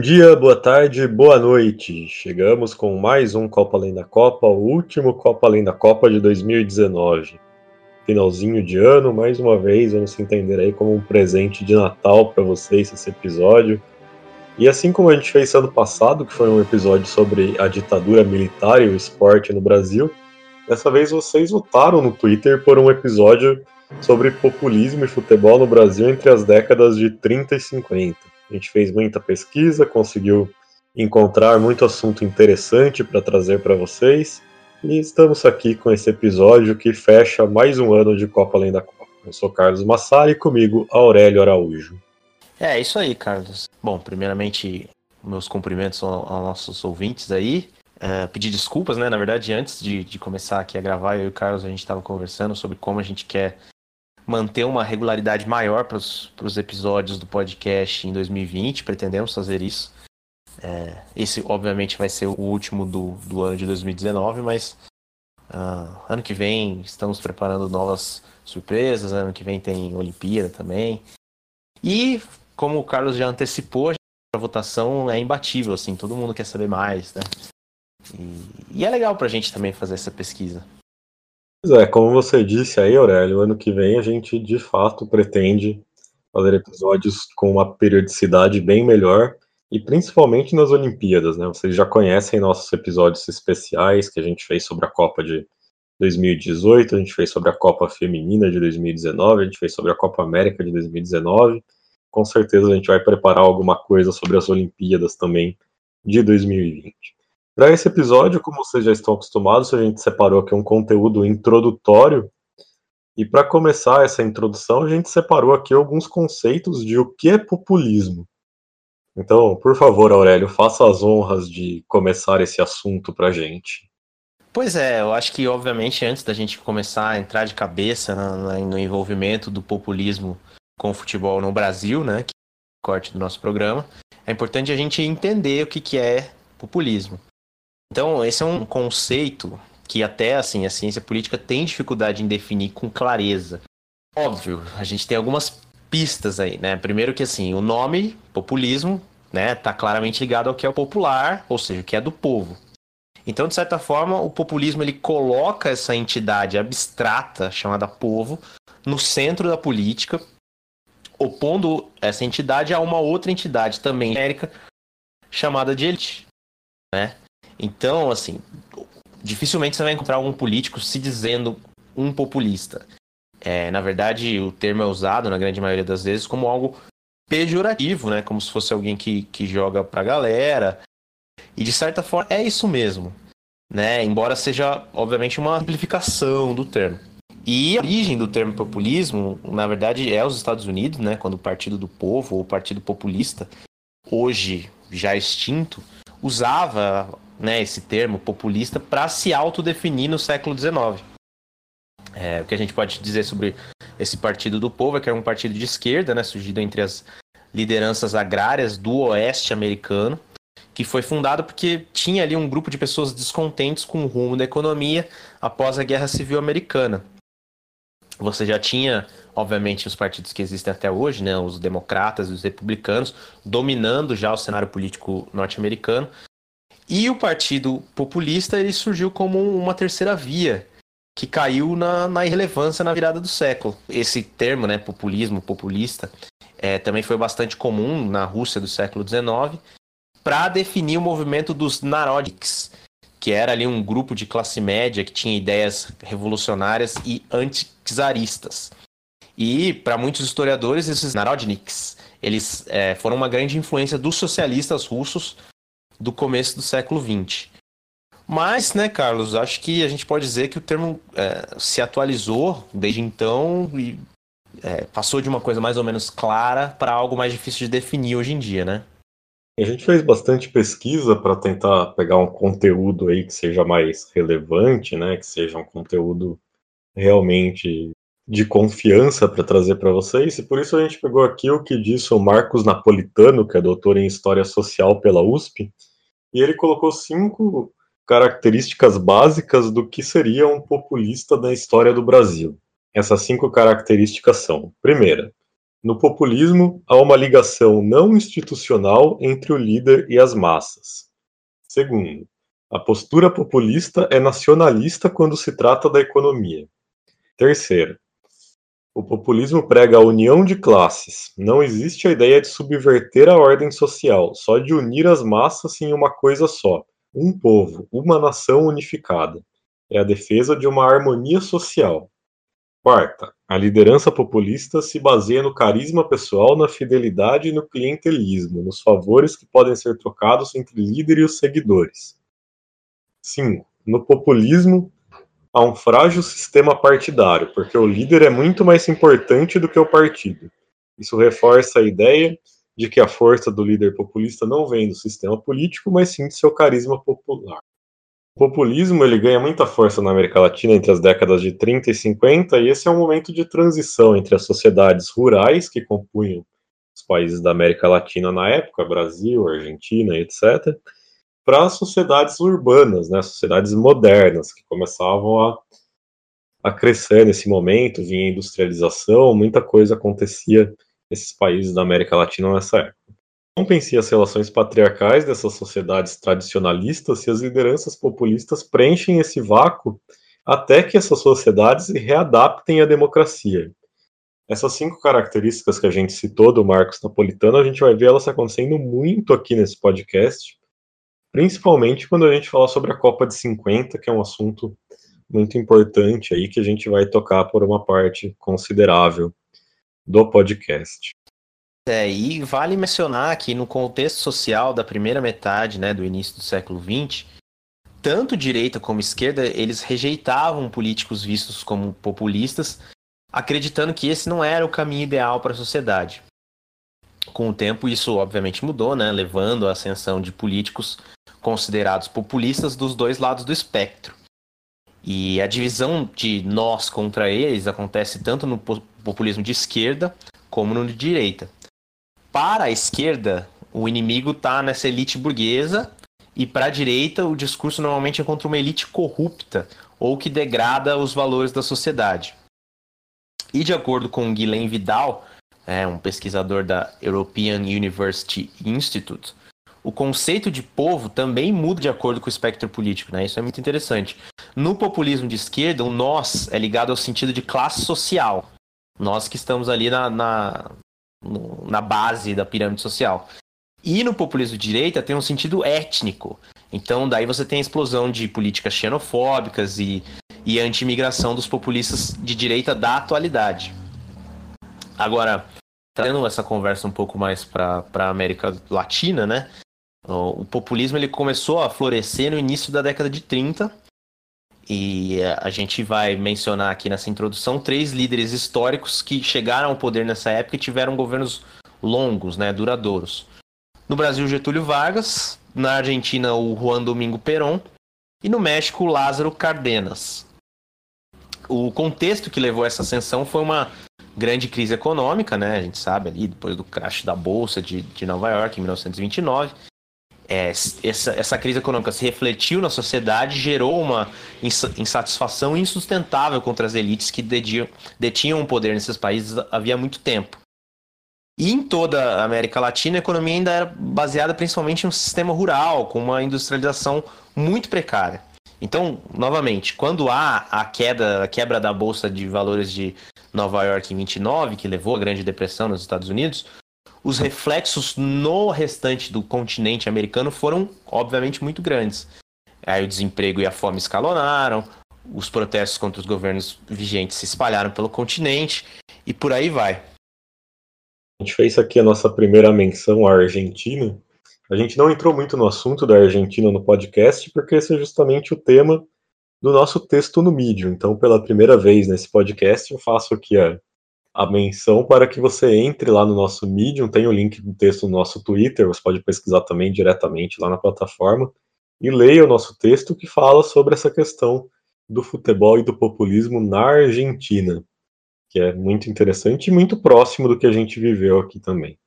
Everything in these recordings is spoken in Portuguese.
Bom dia, boa tarde, boa noite. Chegamos com mais um Copa Além da Copa, o último Copa Além da Copa de 2019. Finalzinho de ano, mais uma vez, vamos entender aí como um presente de Natal para vocês esse episódio. E assim como a gente fez ano passado, que foi um episódio sobre a ditadura militar e o esporte no Brasil, dessa vez vocês votaram no Twitter por um episódio sobre populismo e futebol no Brasil entre as décadas de 30 e 50. A gente fez muita pesquisa, conseguiu encontrar muito assunto interessante para trazer para vocês. E estamos aqui com esse episódio que fecha mais um ano de Copa Além da Copa. Eu sou Carlos Massari e comigo Aurélio Araújo. É, isso aí, Carlos. Bom, primeiramente, meus cumprimentos aos nossos ouvintes aí. Uh, pedir desculpas, né? Na verdade, antes de, de começar aqui a gravar, eu e o Carlos, a gente estava conversando sobre como a gente quer manter uma regularidade maior para os episódios do podcast em 2020, pretendemos fazer isso. É, esse, obviamente, vai ser o último do, do ano de 2019, mas uh, ano que vem estamos preparando novas surpresas. Ano que vem tem Olimpíada também. E, como o Carlos já antecipou, a votação é imbatível, assim, todo mundo quer saber mais, né? E, e é legal para a gente também fazer essa pesquisa. Pois é, como você disse aí, Aurélio, ano que vem a gente de fato pretende fazer episódios com uma periodicidade bem melhor e principalmente nas Olimpíadas, né? Vocês já conhecem nossos episódios especiais que a gente fez sobre a Copa de 2018, a gente fez sobre a Copa Feminina de 2019, a gente fez sobre a Copa América de 2019. Com certeza a gente vai preparar alguma coisa sobre as Olimpíadas também de 2020. Para esse episódio, como vocês já estão acostumados, a gente separou aqui um conteúdo introdutório. E para começar essa introdução, a gente separou aqui alguns conceitos de o que é populismo. Então, por favor, Aurélio, faça as honras de começar esse assunto para a gente. Pois é, eu acho que, obviamente, antes da gente começar a entrar de cabeça no envolvimento do populismo com o futebol no Brasil, né, que é o corte do nosso programa, é importante a gente entender o que, que é populismo. Então, esse é um conceito que até assim a ciência política tem dificuldade em definir com clareza. Óbvio, a gente tem algumas pistas aí, né? Primeiro que assim, o nome populismo, né, tá claramente ligado ao que é o popular, ou seja, o que é do povo. Então, de certa forma, o populismo ele coloca essa entidade abstrata chamada povo no centro da política, opondo essa entidade a uma outra entidade também genérica chamada de elite, né? Então, assim, dificilmente você vai encontrar um político se dizendo um populista. É, na verdade, o termo é usado, na grande maioria das vezes, como algo pejorativo, né? Como se fosse alguém que, que joga pra galera. E de certa forma é isso mesmo. Né? Embora seja, obviamente, uma amplificação do termo. E a origem do termo populismo, na verdade, é os Estados Unidos, né? Quando o Partido do Povo, ou o Partido Populista, hoje já extinto, usava né, esse termo populista para se autodefinir no século XIX. É, o que a gente pode dizer sobre esse Partido do Povo é que era um partido de esquerda, né, surgido entre as lideranças agrárias do oeste americano, que foi fundado porque tinha ali um grupo de pessoas descontentes com o rumo da economia após a Guerra Civil Americana. Você já tinha, obviamente, os partidos que existem até hoje, né, os democratas e os republicanos, dominando já o cenário político norte-americano, e o Partido Populista ele surgiu como uma terceira via, que caiu na, na irrelevância na virada do século. Esse termo, né, populismo, populista, é, também foi bastante comum na Rússia do século XIX para definir o movimento dos Narodniks, que era ali um grupo de classe média que tinha ideias revolucionárias e anti-czaristas. E para muitos historiadores, esses Narodniks, eles é, foram uma grande influência dos socialistas russos do começo do século XX. Mas, né, Carlos, acho que a gente pode dizer que o termo é, se atualizou desde então e é, passou de uma coisa mais ou menos clara para algo mais difícil de definir hoje em dia, né? A gente fez bastante pesquisa para tentar pegar um conteúdo aí que seja mais relevante, né? Que seja um conteúdo realmente de confiança para trazer para vocês, e por isso a gente pegou aqui o que disse o Marcos Napolitano, que é doutor em História Social pela USP, e ele colocou cinco características básicas do que seria um populista na história do Brasil. Essas cinco características são: primeira, no populismo há uma ligação não institucional entre o líder e as massas. Segundo, a postura populista é nacionalista quando se trata da economia. Terceiro, o populismo prega a união de classes. Não existe a ideia de subverter a ordem social, só de unir as massas em uma coisa só, um povo, uma nação unificada. É a defesa de uma harmonia social. Quarta, a liderança populista se baseia no carisma pessoal, na fidelidade e no clientelismo, nos favores que podem ser trocados entre líder e os seguidores. 5. No populismo, a um frágil sistema partidário, porque o líder é muito mais importante do que o partido. Isso reforça a ideia de que a força do líder populista não vem do sistema político, mas sim do seu carisma popular. O populismo ele ganha muita força na América Latina entre as décadas de 30 e 50, e esse é um momento de transição entre as sociedades rurais que compunham os países da América Latina na época, Brasil, Argentina, etc., para as sociedades urbanas, né, sociedades modernas, que começavam a, a crescer nesse momento, vinha industrialização, muita coisa acontecia nesses países da América Latina nessa época. Compensia as relações patriarcais dessas sociedades tradicionalistas se as lideranças populistas preenchem esse vácuo até que essas sociedades se readaptem à democracia. Essas cinco características que a gente citou do Marcos Napolitano, a gente vai ver elas acontecendo muito aqui nesse podcast, principalmente quando a gente fala sobre a Copa de 50, que é um assunto muito importante aí que a gente vai tocar por uma parte considerável do podcast. É, e vale mencionar que no contexto social da primeira metade né, do início do século XX, tanto direita como esquerda, eles rejeitavam políticos vistos como populistas, acreditando que esse não era o caminho ideal para a sociedade. Com o tempo, isso obviamente mudou, né, levando à ascensão de políticos considerados populistas dos dois lados do espectro. E a divisão de nós contra eles acontece tanto no populismo de esquerda como no de direita. Para a esquerda, o inimigo está nessa elite burguesa, e para a direita, o discurso normalmente é contra uma elite corrupta ou que degrada os valores da sociedade. E de acordo com Guilherme Vidal, é, um pesquisador da European University Institute, o conceito de povo também muda de acordo com o espectro político, né? Isso é muito interessante. No populismo de esquerda, o nós é ligado ao sentido de classe social. Nós que estamos ali na, na, na base da pirâmide social. E no populismo de direita tem um sentido étnico. Então, daí você tem a explosão de políticas xenofóbicas e, e anti-imigração dos populistas de direita da atualidade. Agora, trazendo essa conversa um pouco mais para a América Latina, né? O populismo ele começou a florescer no início da década de 30 e a gente vai mencionar aqui nessa introdução três líderes históricos que chegaram ao poder nessa época e tiveram governos longos, né, duradouros. No Brasil, Getúlio Vargas, na Argentina, o Juan Domingo Perón e no México, Lázaro Cárdenas. O contexto que levou a essa ascensão foi uma grande crise econômica, né? A gente sabe ali, depois do crash da Bolsa de, de Nova York em 1929 é, essa, essa crise econômica se refletiu na sociedade, gerou uma insatisfação insustentável contra as elites que dediam, detinham o poder nesses países havia muito tempo. E em toda a América Latina, a economia ainda era baseada principalmente no sistema rural, com uma industrialização muito precária. Então, novamente, quando há a queda, a quebra da bolsa de valores de Nova York em 29, que levou à Grande Depressão nos Estados Unidos, os reflexos no restante do continente americano foram, obviamente, muito grandes. Aí o desemprego e a fome escalonaram, os protestos contra os governos vigentes se espalharam pelo continente e por aí vai. A gente fez aqui a nossa primeira menção à Argentina. A gente não entrou muito no assunto da Argentina no podcast, porque esse é justamente o tema do nosso texto no Medium. Então, pela primeira vez nesse podcast, eu faço aqui a a menção para que você entre lá no nosso Medium, tem o link do texto no nosso Twitter, você pode pesquisar também diretamente lá na plataforma, e leia o nosso texto que fala sobre essa questão do futebol e do populismo na Argentina, que é muito interessante e muito próximo do que a gente viveu aqui também.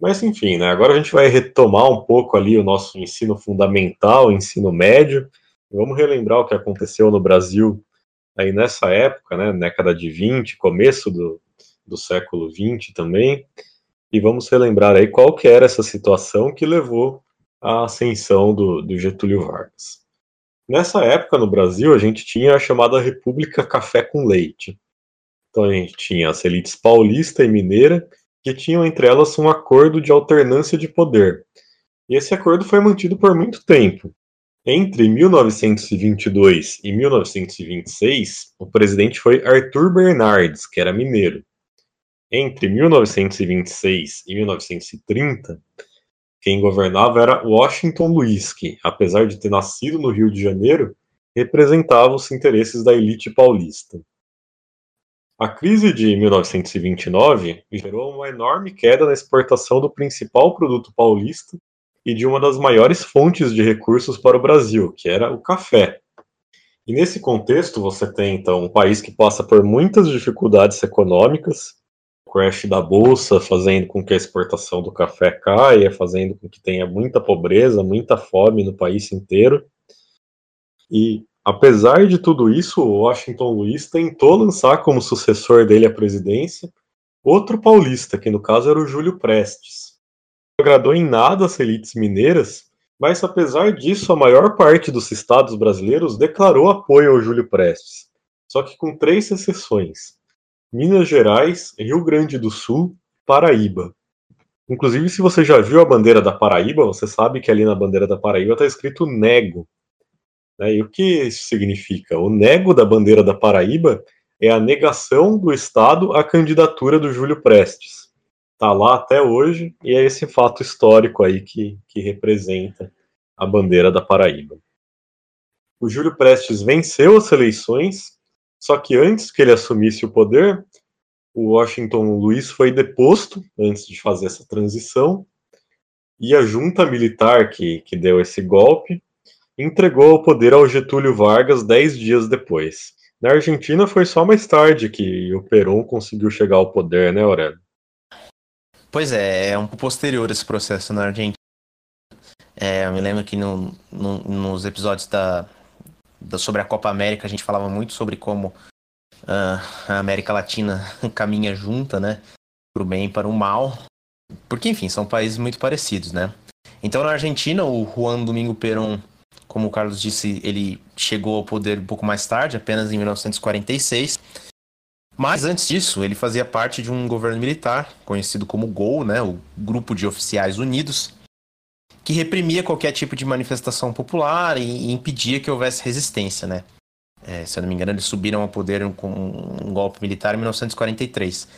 Mas enfim, né, agora a gente vai retomar um pouco ali o nosso ensino fundamental, ensino médio, vamos relembrar o que aconteceu no Brasil aí nessa época, né, década de 20, começo do, do século 20 também, e vamos relembrar aí qual que era essa situação que levou à ascensão do, do Getúlio Vargas. Nessa época, no Brasil, a gente tinha a chamada República Café com Leite. Então a gente tinha as elites paulista e mineira, que tinham entre elas um acordo de alternância de poder. E esse acordo foi mantido por muito tempo. Entre 1922 e 1926, o presidente foi Arthur Bernardes, que era mineiro. Entre 1926 e 1930, quem governava era Washington Luiz, que, apesar de ter nascido no Rio de Janeiro, representava os interesses da elite paulista. A crise de 1929 gerou uma enorme queda na exportação do principal produto paulista e de uma das maiores fontes de recursos para o Brasil, que era o café. E nesse contexto, você tem então um país que passa por muitas dificuldades econômicas, crash da bolsa, fazendo com que a exportação do café caia, fazendo com que tenha muita pobreza, muita fome no país inteiro. E apesar de tudo isso, o Washington Luiz tentou lançar como sucessor dele à presidência outro paulista, que no caso era o Júlio Prestes. Agradou em nada as elites mineiras, mas apesar disso, a maior parte dos estados brasileiros declarou apoio ao Júlio Prestes, só que com três exceções. Minas Gerais, Rio Grande do Sul, Paraíba. Inclusive, se você já viu a bandeira da Paraíba, você sabe que ali na bandeira da Paraíba está escrito nego. Né? E o que isso significa? O nego da bandeira da Paraíba é a negação do Estado à candidatura do Júlio Prestes. Está lá até hoje e é esse fato histórico aí que, que representa a bandeira da Paraíba. O Júlio Prestes venceu as eleições só que antes que ele assumisse o poder, o Washington Luiz foi deposto antes de fazer essa transição e a junta militar que, que deu esse golpe entregou o poder ao Getúlio Vargas dez dias depois. Na Argentina foi só mais tarde que o Perón conseguiu chegar ao poder, né, Aurélio? Pois é, é um pouco posterior esse processo na Argentina. É, eu me lembro que no, no, nos episódios da, sobre a Copa América, a gente falava muito sobre como uh, a América Latina caminha junta, né? Para o bem e para o mal. Porque, enfim, são países muito parecidos, né? Então, na Argentina, o Juan Domingo Perón, como o Carlos disse, ele chegou ao poder um pouco mais tarde, apenas em 1946. Mas antes disso, ele fazia parte de um governo militar, conhecido como GOL, né, o Grupo de Oficiais Unidos, que reprimia qualquer tipo de manifestação popular e, e impedia que houvesse resistência, né? É, se eu não me engano, eles subiram ao poder com um golpe militar em 1943.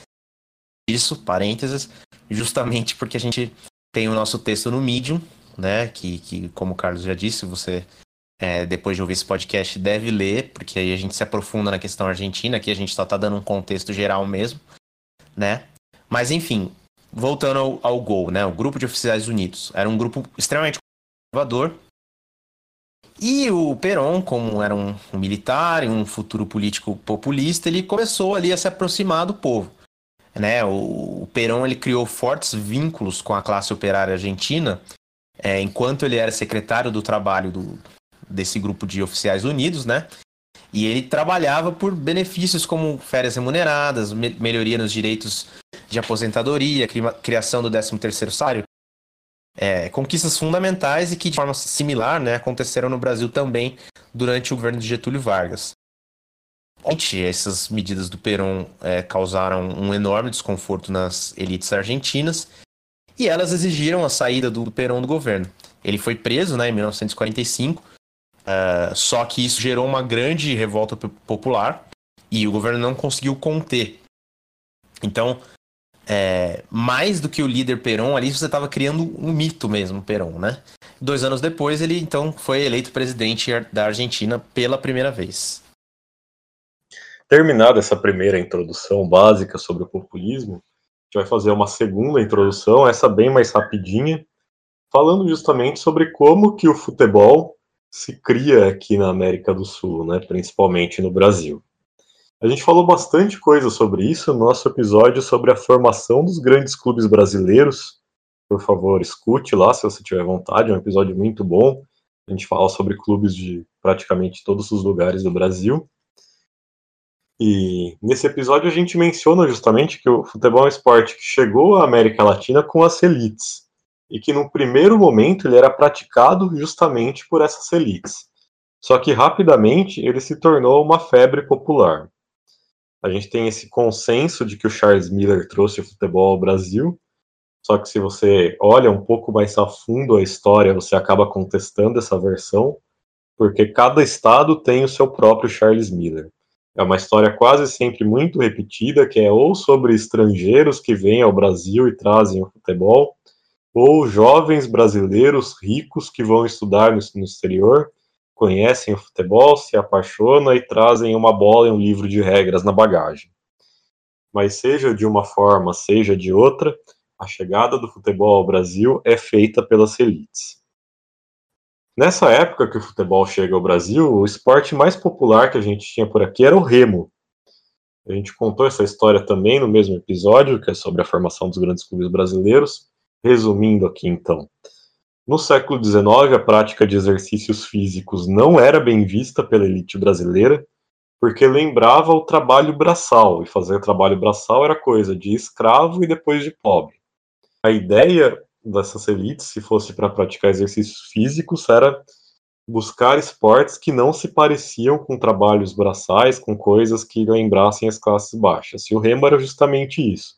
Isso, parênteses, justamente porque a gente tem o nosso texto no Medium, né? Que, que como o Carlos já disse, você, é, depois de ouvir esse podcast, deve ler, porque aí a gente se aprofunda na questão argentina, que a gente só está dando um contexto geral mesmo, né? Mas enfim, voltando ao, ao Gol, né? O Grupo de Oficiais Unidos. Era um grupo extremamente conservador. E o Perón, como era um, um militar e um futuro político populista, ele começou ali a se aproximar do povo. Né? O, o Perón ele criou fortes vínculos com a classe operária argentina, é, enquanto ele era secretário do trabalho do, desse grupo de oficiais unidos, né? E ele trabalhava por benefícios como férias remuneradas, me melhoria nos direitos de aposentadoria, criação do 13º salário. É, conquistas fundamentais e que de forma similar né, aconteceram no Brasil também durante o governo de Getúlio Vargas. Essas medidas do Perón é, causaram um enorme desconforto nas elites argentinas e elas exigiram a saída do Perón do governo. Ele foi preso né, em 1945 Uh, só que isso gerou uma grande revolta popular e o governo não conseguiu conter. Então, é, mais do que o líder Perón, ali você estava criando um mito mesmo, Perón, né? Dois anos depois, ele então foi eleito presidente da Argentina pela primeira vez. terminada essa primeira introdução básica sobre o populismo, a gente vai fazer uma segunda introdução, essa bem mais rapidinha, falando justamente sobre como que o futebol se cria aqui na América do Sul, né, principalmente no Brasil. A gente falou bastante coisa sobre isso no nosso episódio sobre a formação dos grandes clubes brasileiros. Por favor, escute lá se você tiver vontade, é um episódio muito bom. A gente fala sobre clubes de praticamente todos os lugares do Brasil. E nesse episódio a gente menciona justamente que o futebol é um esporte que chegou à América Latina com as elites e que no primeiro momento ele era praticado justamente por essas elites. Só que rapidamente ele se tornou uma febre popular. A gente tem esse consenso de que o Charles Miller trouxe o futebol ao Brasil, só que se você olha um pouco mais a fundo a história, você acaba contestando essa versão, porque cada estado tem o seu próprio Charles Miller. É uma história quase sempre muito repetida, que é ou sobre estrangeiros que vêm ao Brasil e trazem o futebol, ou jovens brasileiros ricos que vão estudar no, no exterior conhecem o futebol, se apaixonam e trazem uma bola e um livro de regras na bagagem. Mas seja de uma forma, seja de outra, a chegada do futebol ao Brasil é feita pelas elites. Nessa época que o futebol chega ao Brasil, o esporte mais popular que a gente tinha por aqui era o remo. A gente contou essa história também no mesmo episódio, que é sobre a formação dos grandes clubes brasileiros. Resumindo aqui então, no século XIX, a prática de exercícios físicos não era bem vista pela elite brasileira, porque lembrava o trabalho braçal, e fazer trabalho braçal era coisa de escravo e depois de pobre. A ideia dessas elites, se fosse para praticar exercícios físicos, era buscar esportes que não se pareciam com trabalhos braçais, com coisas que lembrassem as classes baixas. E o remo era justamente isso.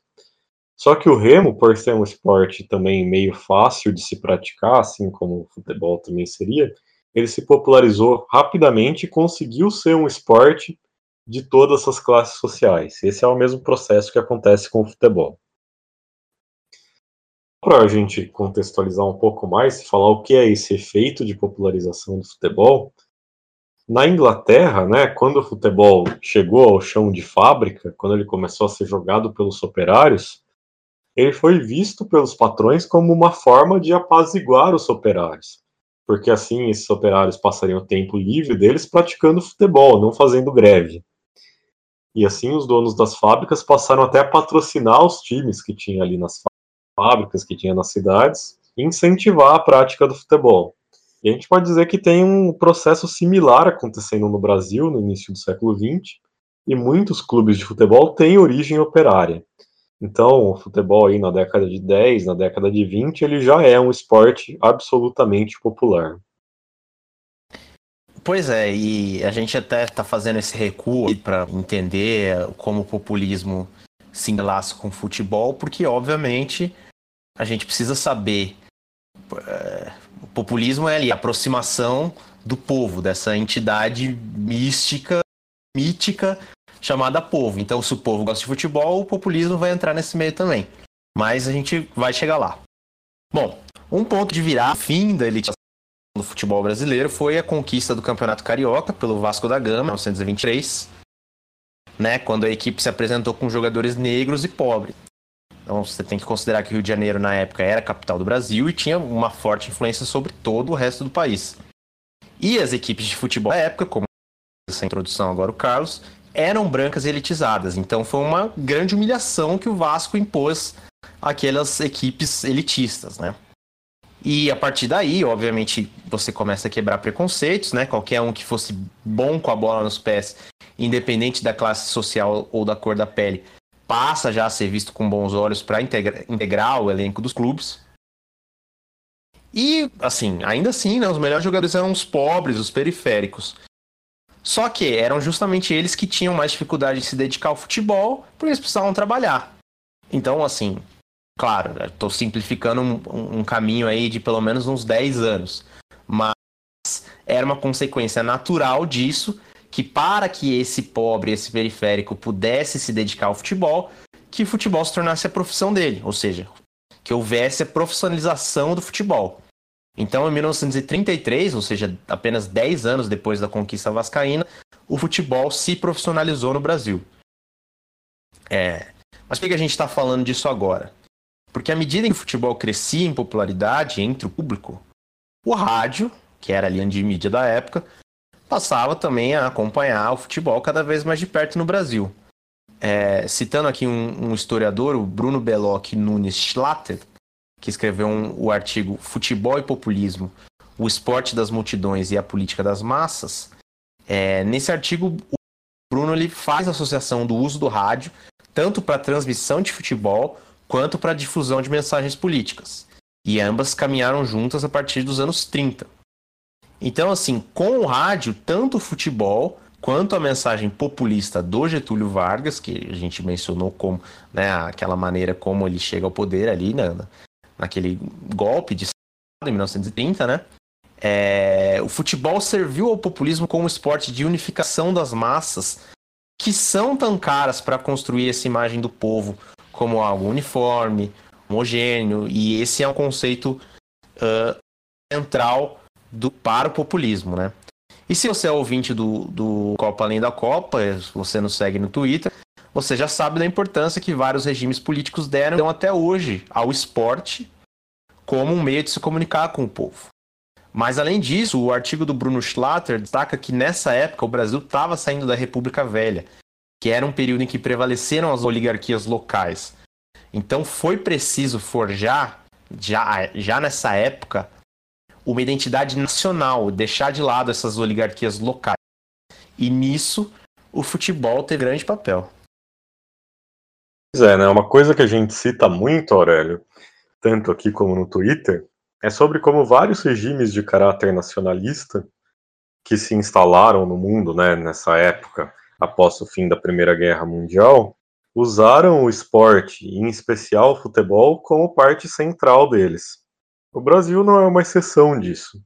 Só que o remo, por ser um esporte também meio fácil de se praticar, assim como o futebol também seria, ele se popularizou rapidamente e conseguiu ser um esporte de todas as classes sociais. Esse é o mesmo processo que acontece com o futebol. Para a gente contextualizar um pouco mais, falar o que é esse efeito de popularização do futebol, na Inglaterra, né, quando o futebol chegou ao chão de fábrica, quando ele começou a ser jogado pelos operários, ele foi visto pelos patrões como uma forma de apaziguar os operários, porque assim esses operários passariam o tempo livre deles praticando futebol, não fazendo greve. E assim os donos das fábricas passaram até a patrocinar os times que tinha ali nas fábricas, que tinha nas cidades, e incentivar a prática do futebol. E a gente pode dizer que tem um processo similar acontecendo no Brasil no início do século XX, e muitos clubes de futebol têm origem operária. Então, o futebol aí na década de 10, na década de 20, ele já é um esporte absolutamente popular. Pois é, e a gente até está fazendo esse recuo para entender como o populismo se enlaça com o futebol, porque obviamente a gente precisa saber. É, o populismo é ali a aproximação do povo, dessa entidade mística, mítica chamada povo. Então, se o povo gosta de futebol, o populismo vai entrar nesse meio também. Mas a gente vai chegar lá. Bom, um ponto de virar fim da elitização do futebol brasileiro foi a conquista do Campeonato Carioca pelo Vasco da Gama, em 1923, né, quando a equipe se apresentou com jogadores negros e pobres. Então você tem que considerar que o Rio de Janeiro na época era a capital do Brasil e tinha uma forte influência sobre todo o resto do país. E as equipes de futebol da época, como essa introdução agora o Carlos, eram brancas elitizadas. Então foi uma grande humilhação que o Vasco impôs àquelas equipes elitistas, né? E a partir daí, obviamente, você começa a quebrar preconceitos, né? Qualquer um que fosse bom com a bola nos pés, independente da classe social ou da cor da pele, passa já a ser visto com bons olhos para integra integrar o elenco dos clubes. E, assim, ainda assim, né, os melhores jogadores eram os pobres, os periféricos. Só que eram justamente eles que tinham mais dificuldade de se dedicar ao futebol, porque eles precisavam trabalhar. Então, assim, claro, estou simplificando um, um, caminho aí de pelo menos uns 10 anos. Mas era uma consequência natural disso, que para que esse pobre, esse periférico pudesse se dedicar ao futebol, que o futebol se tornasse a profissão dele. Ou seja, que houvesse a profissionalização do futebol. Então, em 1933, ou seja, apenas 10 anos depois da conquista vascaína, o futebol se profissionalizou no Brasil. É, mas por que a gente está falando disso agora? Porque à medida que o futebol crescia em popularidade entre o público, o rádio, que era a linha de mídia da época, passava também a acompanhar o futebol cada vez mais de perto no Brasil. É, citando aqui um, um, historiador, o Bruno Belloc Nunes Schlatter, que escreveu um, o artigo Futebol e Populismo, o esporte das multidões e a política das massas, é, nesse artigo o Bruno ele faz a associação do uso do rádio tanto para transmissão de futebol quanto para difusão de mensagens políticas. E ambas caminharam juntas a partir dos anos 30. Então, assim, com o rádio, tanto o futebol quanto a mensagem populista do Getúlio Vargas, que a gente mencionou como né, aquela maneira como ele chega ao poder ali, né, naquele golpe de Estado em 1930, né? É, o futebol serviu ao populismo como esporte de unificação das massas que são tão caras para construir essa imagem do povo como algo uniforme, homogêneo, e esse é um conceito uh, central do, para o populismo, né? E se você é ouvinte do, do Copa Além da Copa, você nos segue no Twitter, você já sabe da importância que vários regimes políticos deram até hoje ao esporte como um meio de se comunicar com o povo. Mas além disso, o artigo do Bruno Schlatter destaca que nessa época o Brasil estava saindo da República Velha, que era um período em que prevaleceram as oligarquias locais. Então foi preciso forjar, já, já nessa época, uma identidade nacional, deixar de lado essas oligarquias locais. E nisso o futebol teve grande papel. Pois é, né? Uma coisa que a gente cita muito, Aurélio, tanto aqui como no Twitter, é sobre como vários regimes de caráter nacionalista que se instalaram no mundo né, nessa época, após o fim da Primeira Guerra Mundial, usaram o esporte, em especial o futebol, como parte central deles. O Brasil não é uma exceção disso.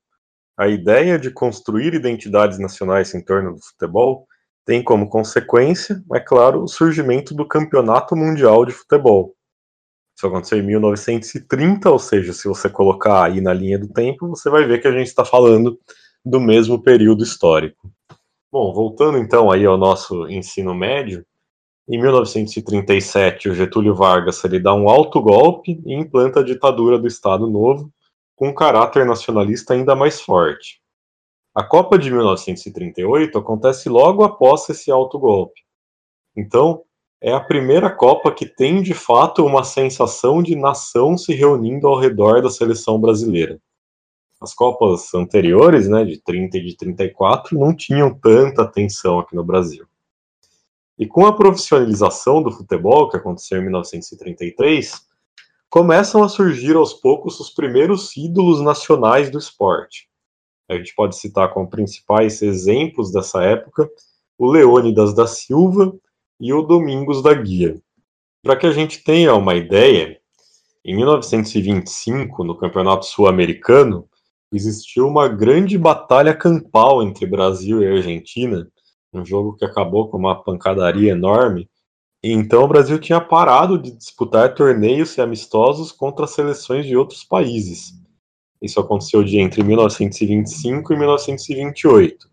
A ideia de construir identidades nacionais em torno do futebol tem como consequência, é claro, o surgimento do Campeonato Mundial de Futebol, isso aconteceu em 1930, ou seja, se você colocar aí na linha do tempo, você vai ver que a gente está falando do mesmo período histórico. Bom, voltando então aí ao nosso ensino médio, em 1937 o Getúlio Vargas ele dá um alto golpe e implanta a ditadura do Estado Novo, com um caráter nacionalista ainda mais forte. A Copa de 1938 acontece logo após esse alto golpe. Então, é a primeira Copa que tem de fato uma sensação de nação se reunindo ao redor da seleção brasileira. As Copas anteriores, né, de 30 e de 34, não tinham tanta atenção aqui no Brasil. E com a profissionalização do futebol, que aconteceu em 1933, começam a surgir aos poucos os primeiros ídolos nacionais do esporte. A gente pode citar como principais exemplos dessa época o Leônidas da Silva e o Domingos da Guia. Para que a gente tenha uma ideia, em 1925, no Campeonato Sul-Americano, existiu uma grande batalha campal entre Brasil e Argentina, um jogo que acabou com uma pancadaria enorme. Então o Brasil tinha parado de disputar torneios e amistosos contra seleções de outros países. Isso aconteceu de entre 1925 e 1928.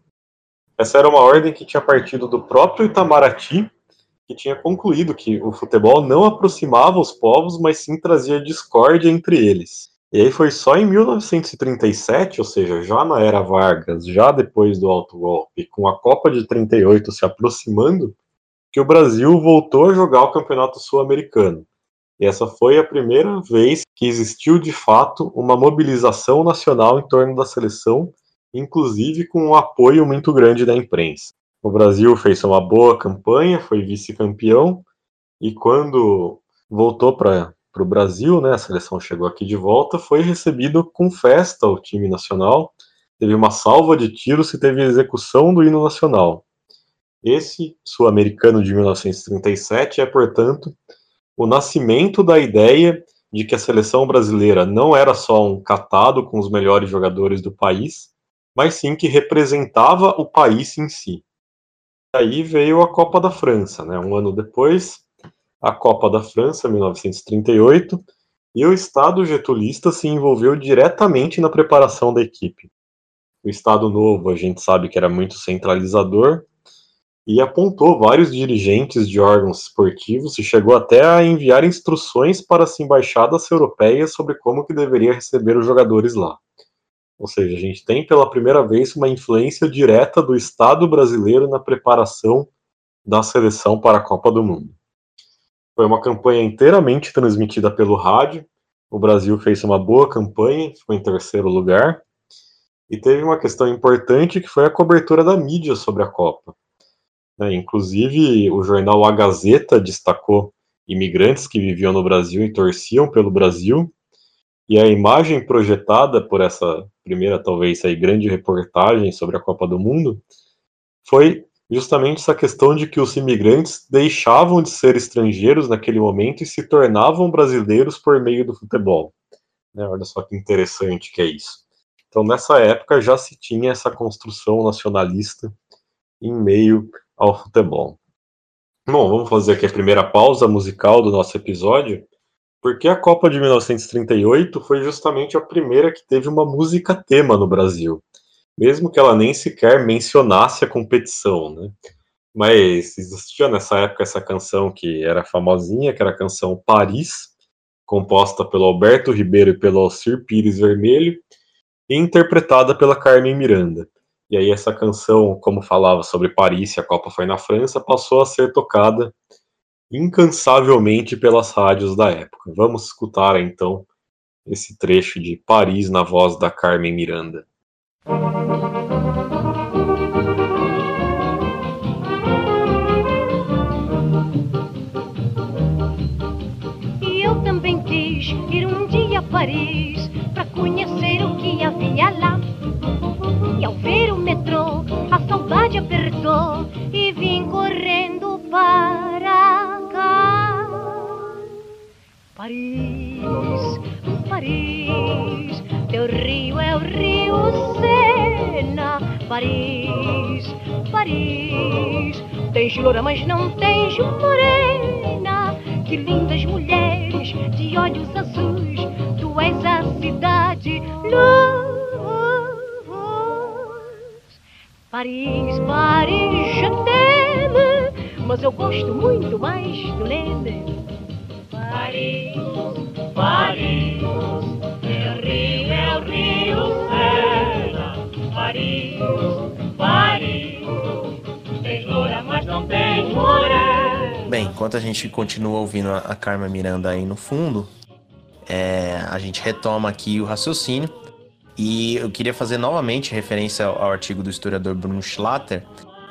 Essa era uma ordem que tinha partido do próprio Itamaraty, que tinha concluído que o futebol não aproximava os povos, mas sim trazia discórdia entre eles. E aí foi só em 1937, ou seja, já na era Vargas, já depois do alto golpe, com a Copa de 38 se aproximando, que o Brasil voltou a jogar o Campeonato Sul-Americano. Essa foi a primeira vez que existiu de fato uma mobilização nacional em torno da seleção, inclusive com um apoio muito grande da imprensa. O Brasil fez uma boa campanha, foi vice-campeão, e quando voltou para o Brasil, né, a seleção chegou aqui de volta, foi recebido com festa o time nacional, teve uma salva de tiros e teve execução do hino nacional. Esse sul-americano de 1937 é, portanto, o nascimento da ideia de que a seleção brasileira não era só um catado com os melhores jogadores do país, mas sim que representava o país em si aí veio a Copa da França, né? Um ano depois, a Copa da França, 1938, e o Estado getulista se envolveu diretamente na preparação da equipe. O Estado Novo, a gente sabe que era muito centralizador, e apontou vários dirigentes de órgãos esportivos e chegou até a enviar instruções para as embaixadas europeias sobre como que deveria receber os jogadores lá. Ou seja, a gente tem pela primeira vez uma influência direta do Estado brasileiro na preparação da seleção para a Copa do Mundo. Foi uma campanha inteiramente transmitida pelo rádio. O Brasil fez uma boa campanha, ficou em terceiro lugar. E teve uma questão importante que foi a cobertura da mídia sobre a Copa. Né? Inclusive, o jornal A Gazeta destacou imigrantes que viviam no Brasil e torciam pelo Brasil. E a imagem projetada por essa primeira, talvez, aí, grande reportagem sobre a Copa do Mundo foi justamente essa questão de que os imigrantes deixavam de ser estrangeiros naquele momento e se tornavam brasileiros por meio do futebol. Né? Olha só que interessante que é isso. Então, nessa época já se tinha essa construção nacionalista em meio ao futebol. Bom, vamos fazer aqui a primeira pausa musical do nosso episódio, porque a Copa de 1938 foi justamente a primeira que teve uma música tema no Brasil, mesmo que ela nem sequer mencionasse a competição, né? Mas existia nessa época essa canção que era famosinha, que era a canção Paris, composta pelo Alberto Ribeiro e pelo Alcir Pires Vermelho, e interpretada pela Carmen Miranda. E aí essa canção, como falava sobre Paris, a Copa foi na França, passou a ser tocada incansavelmente pelas rádios da época. Vamos escutar então esse trecho de Paris na voz da Carmen Miranda. E eu também quis ir um dia a Paris Paris, Paris, teu rio é o rio Sena. Paris, Paris, tens loura, mas não tens morena. Que lindas mulheres de olhos azuis, tu és a cidade luz. Paris, Paris, je t'aime, mas eu gosto muito mais do Leme. Paris, Paris, meu rio é o rio Sena. Paris, Paris, tens loura, mas não tens morena. Bem, enquanto a gente continua ouvindo a, Carmen Miranda aí no fundo, é, a gente retoma aqui o raciocínio e eu queria fazer novamente referência ao, artigo do historiador Bruno Schlatter,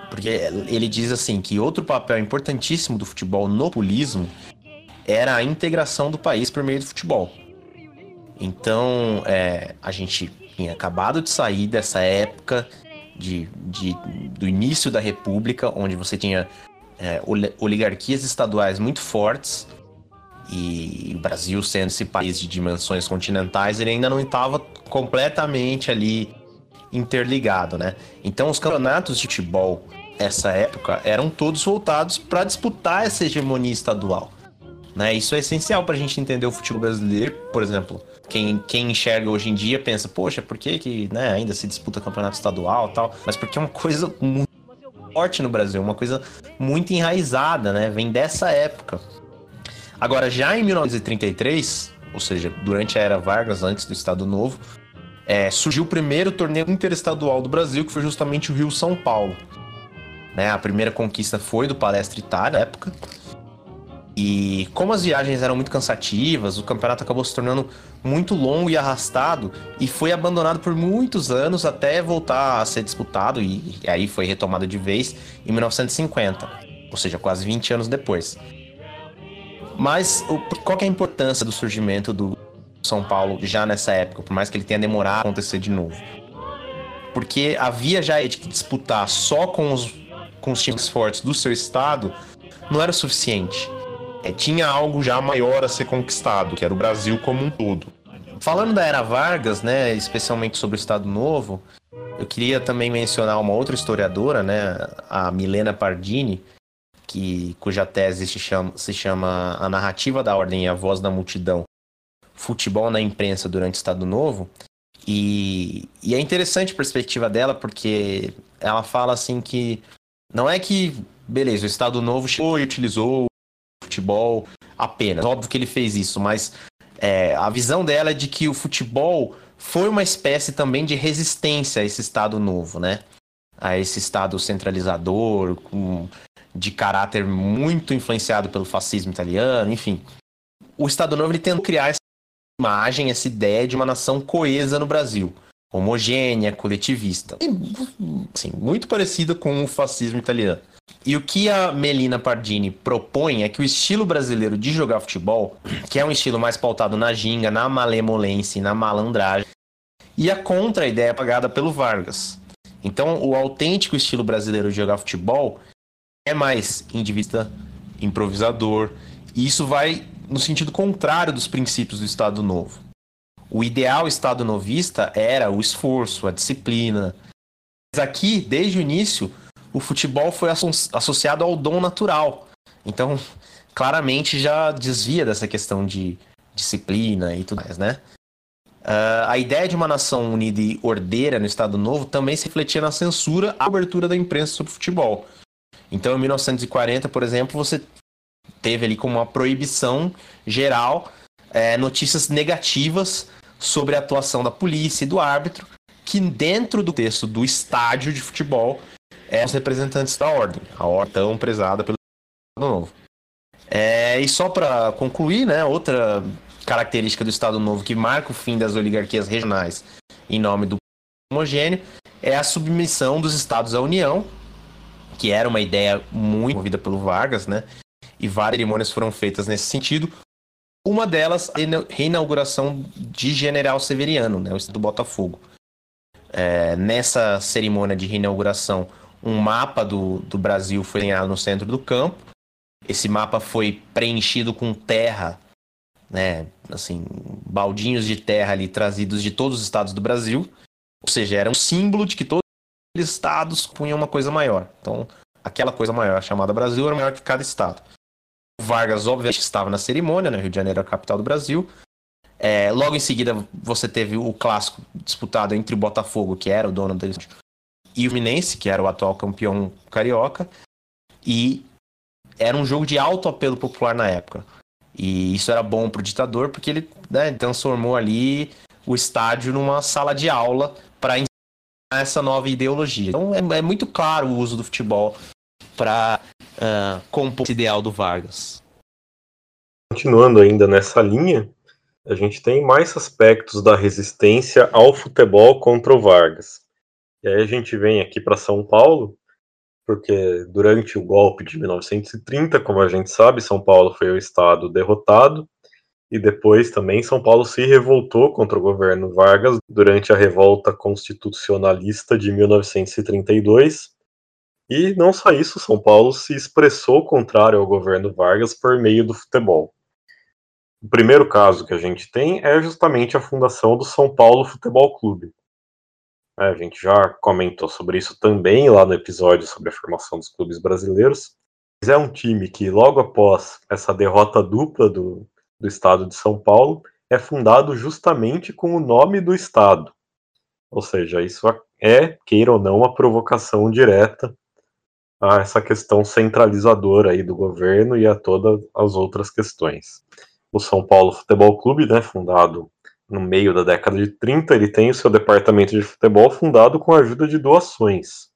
porque ele diz assim que outro papel importantíssimo do futebol no populismo era a integração do país por meio do futebol. Então, é, a gente tinha acabado de sair dessa época de, de, do início da República, onde você tinha é, oligarquias estaduais muito fortes, e o Brasil sendo esse país de dimensões continentais, ele ainda não estava completamente ali interligado, né? Então os campeonatos de futebol essa época eram todos voltados para disputar essa hegemonia estadual. Né? Isso é essencial para a gente entender o futebol brasileiro, por exemplo. Quem, quem enxerga hoje em dia pensa, poxa, por que, que né, ainda se disputa campeonato estadual tal? Mas porque é uma coisa muito forte no Brasil, uma coisa muito enraizada, né? Vem dessa época. Agora, já em 1933, ou seja, durante a era Vargas, antes do Estado Novo, é, surgiu o primeiro torneio interestadual do Brasil, que foi justamente o Rio São Paulo. Né, a primeira conquista foi do Palestra Itália, na época. E como as viagens eram muito cansativas, o campeonato acabou se tornando muito longo e arrastado e foi abandonado por muitos anos até voltar a ser disputado e, aí foi retomado de vez em 1950, ou seja, quase 20 anos depois. Mas qual é a importância do surgimento do São Paulo já nessa época, por mais que ele tenha demorado a acontecer de novo? Porque havia já de disputar só com os, com os times fortes do seu estado não era o suficiente. É, tinha algo já maior a ser conquistado, que era o Brasil como um todo. Falando da era Vargas, né, especialmente sobre o Estado Novo, eu queria também mencionar uma outra historiadora, né, a Milena Pardini, que, cuja tese se chama, se chama A Narrativa da Ordem e a Voz da Multidão, futebol na imprensa durante o Estado Novo. E, e é interessante a perspectiva dela, porque ela fala assim que não é que, beleza, o Estado Novo chegou e utilizou futebol apenas. Óbvio que ele fez isso, mas é, a visão dela é de que o futebol foi uma espécie também de resistência a esse Estado Novo, né? A esse Estado centralizador, com, de caráter muito influenciado pelo fascismo italiano, enfim. O Estado Novo ele tentou criar essa imagem, essa ideia de uma nação coesa no Brasil, homogênea, coletivista, e, assim, muito parecida com o fascismo italiano. E o que a Melina Pardini propõe é que o estilo brasileiro de jogar futebol, que é um estilo mais pautado na ginga, na malemolência, na malandragem, contra a ideia pagada pelo Vargas. Então, o autêntico estilo brasileiro de jogar futebol é mais indivíduo, improvisador, e isso vai no sentido contrário dos princípios do Estado Novo. O ideal Estado novista era o esforço, a disciplina. Mas aqui, desde o início, o futebol foi associado ao dom natural. Então, claramente já desvia dessa questão de disciplina e tudo mais, né? Uh, a ideia de uma nação unida e ordeira no Estado Novo também se refletia na censura à abertura da imprensa sobre futebol. Então, em 1940, por exemplo, você teve ali como uma proibição geral é, notícias negativas sobre a atuação da polícia e do árbitro, que dentro do texto do estádio de futebol é os representantes da ordem, a ordem tão prezada pelo Estado Novo. É, e só para concluir, né, outra característica do Estado Novo que marca o fim das oligarquias regionais em nome do homogêneo é a submissão dos estados à União, que era uma ideia muito movida pelo Vargas, né? E várias cerimônias foram feitas nesse sentido. Uma delas, a reinauguração de General Severiano, né, o estado do Botafogo. É, nessa cerimônia de reinauguração, um mapa do, do Brasil foi desenhado no centro do campo. Esse mapa foi preenchido com terra, né, assim, baldinhos de terra ali trazidos de todos os estados do Brasil. Ou seja, era um símbolo de que todos estados punham uma coisa maior. Então, aquela coisa maior chamada Brasil era maior que cada estado. O Vargas, obviamente, estava na cerimônia, né? Rio de Janeiro é a capital do Brasil. É, logo em seguida, você teve o clássico disputado entre o Botafogo, que era o dono do e o Minense, que era o atual campeão carioca. E era um jogo de alto apelo popular na época. E isso era bom para o ditador, porque ele né, transformou ali o estádio numa sala de aula para essa nova ideologia. Então é, é muito claro o uso do futebol para uh, ah, compor esse ideal do Vargas. Continuando ainda nessa linha, a gente tem mais aspectos da resistência ao futebol contra o Vargas. E aí a gente vem aqui para São Paulo, porque durante o golpe de 1930, como a gente sabe, São Paulo foi o estado derrotado e depois também São Paulo se revoltou contra o governo Vargas durante a revolta constitucionalista de 1932. E não só isso, São Paulo se expressou contrário ao governo Vargas por meio do futebol. O primeiro caso que a gente tem é justamente a fundação do São Paulo Futebol Clube. É, a gente já comentou sobre isso também lá no episódio sobre a formação dos clubes brasileiros. Mas é um time que, logo após essa derrota dupla do, do estado de São Paulo, é fundado justamente com o nome do estado. Ou seja, isso é, queira ou não, uma provocação direta a essa questão centralizadora aí do governo e a todas as outras questões. O São Paulo Futebol Clube, né, fundado no meio da década de 30, ele tem o seu departamento de futebol fundado com a ajuda de doações.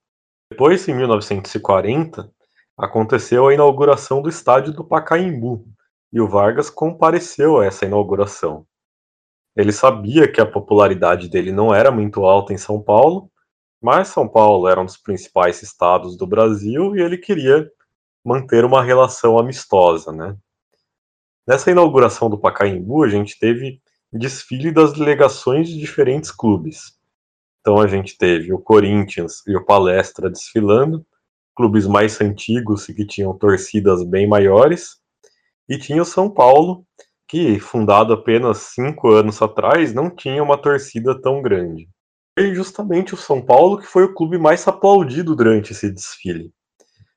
Depois, em 1940, aconteceu a inauguração do estádio do Pacaembu, e o Vargas compareceu a essa inauguração. Ele sabia que a popularidade dele não era muito alta em São Paulo, mas São Paulo era um dos principais estados do Brasil e ele queria manter uma relação amistosa, né? Nessa inauguração do Pacaembu, a gente teve desfile das delegações de diferentes clubes. Então a gente teve o Corinthians e o Palestra desfilando, clubes mais antigos e que tinham torcidas bem maiores, e tinha o São Paulo, que, fundado apenas cinco anos atrás, não tinha uma torcida tão grande. Foi justamente o São Paulo que foi o clube mais aplaudido durante esse desfile.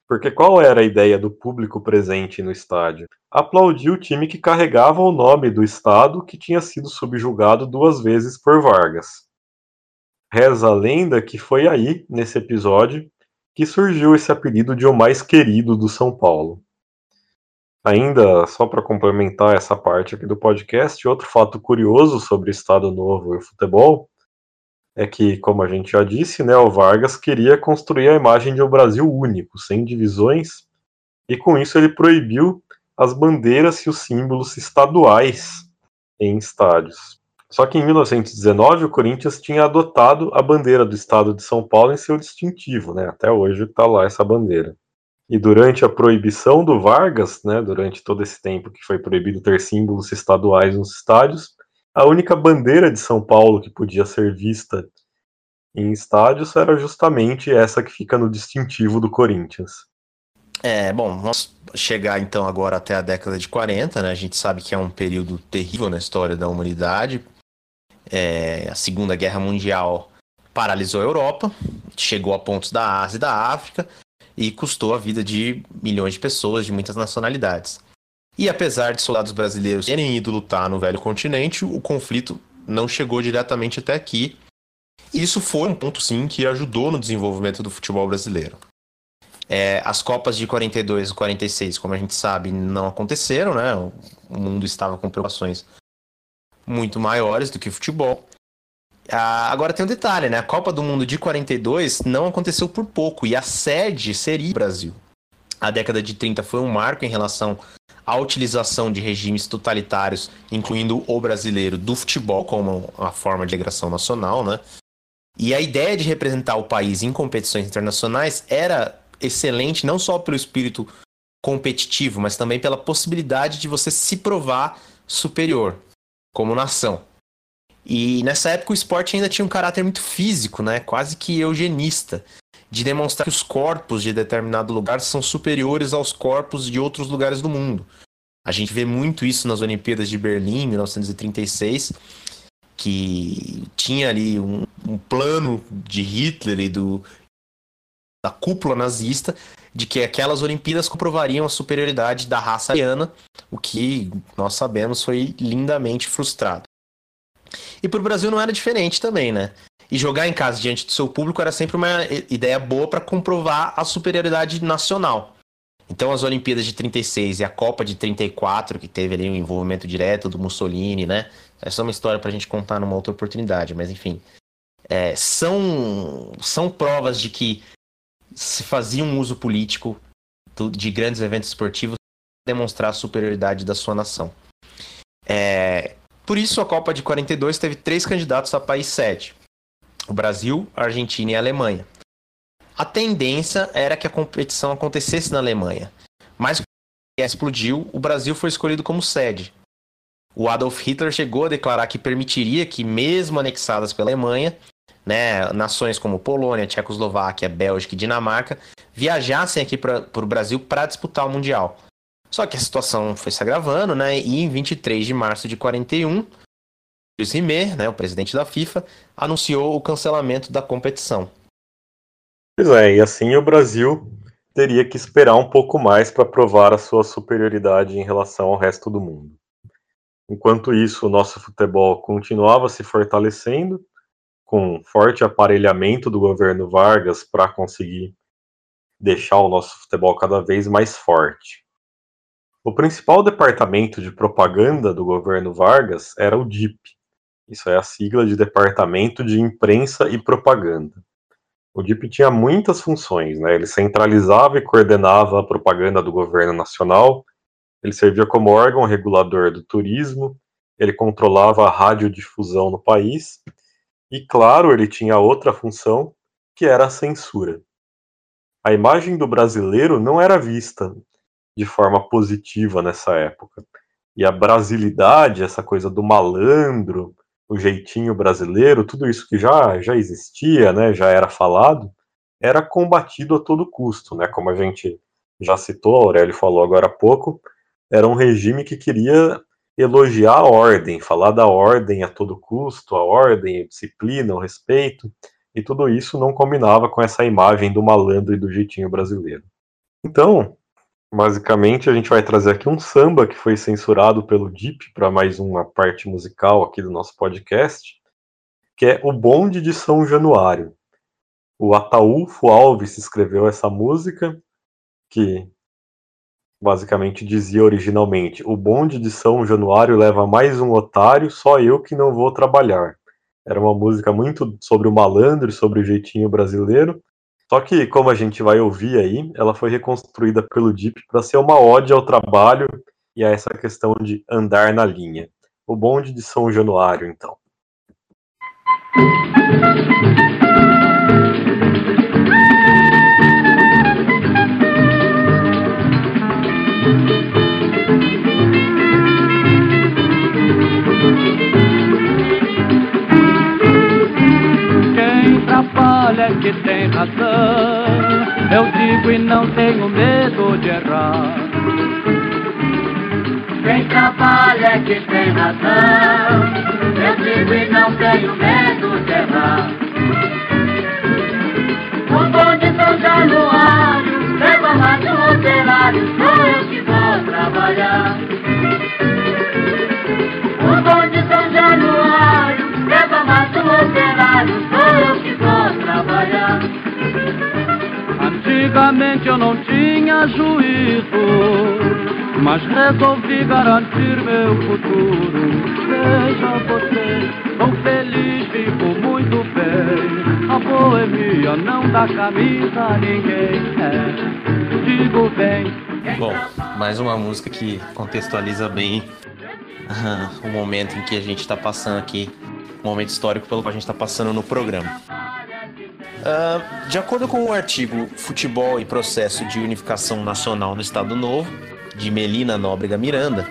Porque qual era a ideia do público presente no estádio? Aplaudir o time que carregava o nome do estado que tinha sido subjugado duas vezes por Vargas. Reza a lenda que foi aí, nesse episódio, que surgiu esse apelido de o mais querido do São Paulo. Ainda, só para complementar essa parte aqui do podcast, outro fato curioso sobre o Estado Novo e o futebol é que, como a gente já disse, né, o Vargas queria construir a imagem de um Brasil único, sem divisões, e com isso ele proibiu as bandeiras e os símbolos estaduais em estádios. Só que em 1919 o Corinthians tinha adotado a bandeira do estado de São Paulo em seu distintivo, né? Até hoje está lá essa bandeira. E durante a proibição do Vargas, né, durante todo esse tempo que foi proibido ter símbolos estaduais nos estádios, a única bandeira de São Paulo que podia ser vista em estádios era justamente essa que fica no distintivo do Corinthians. É, bom, vamos chegar então agora até a década de 40, né? A gente sabe que é um período terrível na história da humanidade. É, a Segunda Guerra Mundial paralisou a Europa, chegou a pontos da Ásia e da África, e custou a vida de milhões de pessoas de muitas nacionalidades. E apesar de soldados brasileiros terem ido lutar no velho continente, o conflito não chegou diretamente até aqui. Isso foi um ponto, sim, que ajudou no desenvolvimento do futebol brasileiro. É, as Copas de 42 e 46, como a gente sabe, não aconteceram, né? O mundo estava com preocupações muito maiores do que futebol. Ah, agora tem um detalhe, né? A Copa do Mundo de 42 não aconteceu por pouco e a sede seria o Brasil. A década de 30 foi um marco em relação à utilização de regimes totalitários, incluindo o brasileiro, do futebol como uma forma de integração nacional, né? E a ideia de representar o país em competições internacionais era excelente não só pelo espírito competitivo, mas também pela possibilidade de você se provar superior como nação. E nessa época o esporte ainda tinha um caráter muito físico, né? Quase que eugenista, de demonstrar que os corpos de determinado lugar são superiores aos corpos de outros lugares do mundo. A gente vê muito isso nas Olimpíadas de Berlim, em 1936, que tinha ali um, um plano de Hitler e do, da cúpula nazista de que aquelas Olimpíadas comprovariam a superioridade da raça ariana, o que nós sabemos foi lindamente frustrado. E para o Brasil não era diferente também, né? E jogar em casa diante do seu público era sempre uma ideia boa para comprovar a superioridade nacional. Então as Olimpíadas de 36 e a Copa de 34, que teve ali um envolvimento direto do Mussolini, né? Essa é uma história para a gente contar numa outra oportunidade, mas enfim. É, são, são provas de que se fazia um uso político de grandes eventos esportivos para demonstrar a superioridade da sua nação. É, por isso, a Copa de 42 teve três candidatos a país sede: o Brasil, a Argentina e a Alemanha. A tendência era que a competição acontecesse na Alemanha, mas explodiu, o Brasil foi escolhido como sede. O Adolf Hitler chegou a declarar que permitiria que, mesmo anexadas pela Alemanha, né, nações como Polônia, Tchecoslováquia, Bélgica e Dinamarca viajassem aqui para o Brasil para disputar o Mundial. Só que a situação foi se agravando, né? E em 23 de março de 41, Rimet, né, o presidente da FIFA, anunciou o cancelamento da competição. Pois é, e assim o Brasil teria que esperar um pouco mais para provar a sua superioridade em relação ao resto do mundo. Enquanto isso, o nosso futebol continuava se fortalecendo, com forte aparelhamento do governo Vargas para conseguir deixar o nosso futebol cada vez mais forte. O principal departamento de propaganda do governo Vargas era o DIP. Isso é a sigla de Departamento de Imprensa e Propaganda. O DIP tinha muitas funções, né? Ele centralizava e coordenava a propaganda do governo nacional, ele servia como órgão regulador do turismo, ele controlava a radiodifusão no país, e claro, ele tinha outra função, que era a censura. A imagem do brasileiro não era vista de forma positiva nessa época. E a brasilidade, essa coisa do malandro, o jeitinho brasileiro, tudo isso que já, já existia, né, já era falado, era combatido a todo custo, né, como a gente já citou, a Aurélio falou agora há pouco, era um regime que queria elogiar a ordem, falar da ordem a todo custo, a ordem, a disciplina, o respeito, e tudo isso não combinava com essa imagem do malandro e do jeitinho brasileiro. Então, basicamente, a gente vai trazer aqui um samba que foi censurado pelo DIP para mais uma parte musical aqui do nosso podcast, que é O Bonde de São Januário. O Ataúfo Alves escreveu essa música, que basicamente dizia originalmente: O bonde de São Januário leva mais um otário, só eu que não vou trabalhar. Era uma música muito sobre o malandro, sobre o jeitinho brasileiro. Só que, como a gente vai ouvir aí, ela foi reconstruída pelo Deep para ser uma ode ao trabalho e a essa questão de andar na linha. O bonde de São Januário, então. É que tem razão. Eu digo e não tenho medo de errar. Quem trabalha é que tem razão. Eu digo e não tenho medo de errar. O bom de São Januário leva mais um operário, sou eu que vou trabalhar. O bom de São Januário leva mais um operário, sou eu que vou Antigamente eu não tinha juízo, mas resolvi garantir meu futuro. Veja você, sou feliz, vivo muito bem. A boemia não dá camisa a ninguém. É, digo bem. Bom, mais uma música que contextualiza bem o momento em que a gente está passando aqui, o momento histórico pelo qual a gente está passando no programa. Ah, de acordo com o artigo Futebol e Processo de Unificação Nacional no Estado Novo, de Melina Nóbrega Miranda,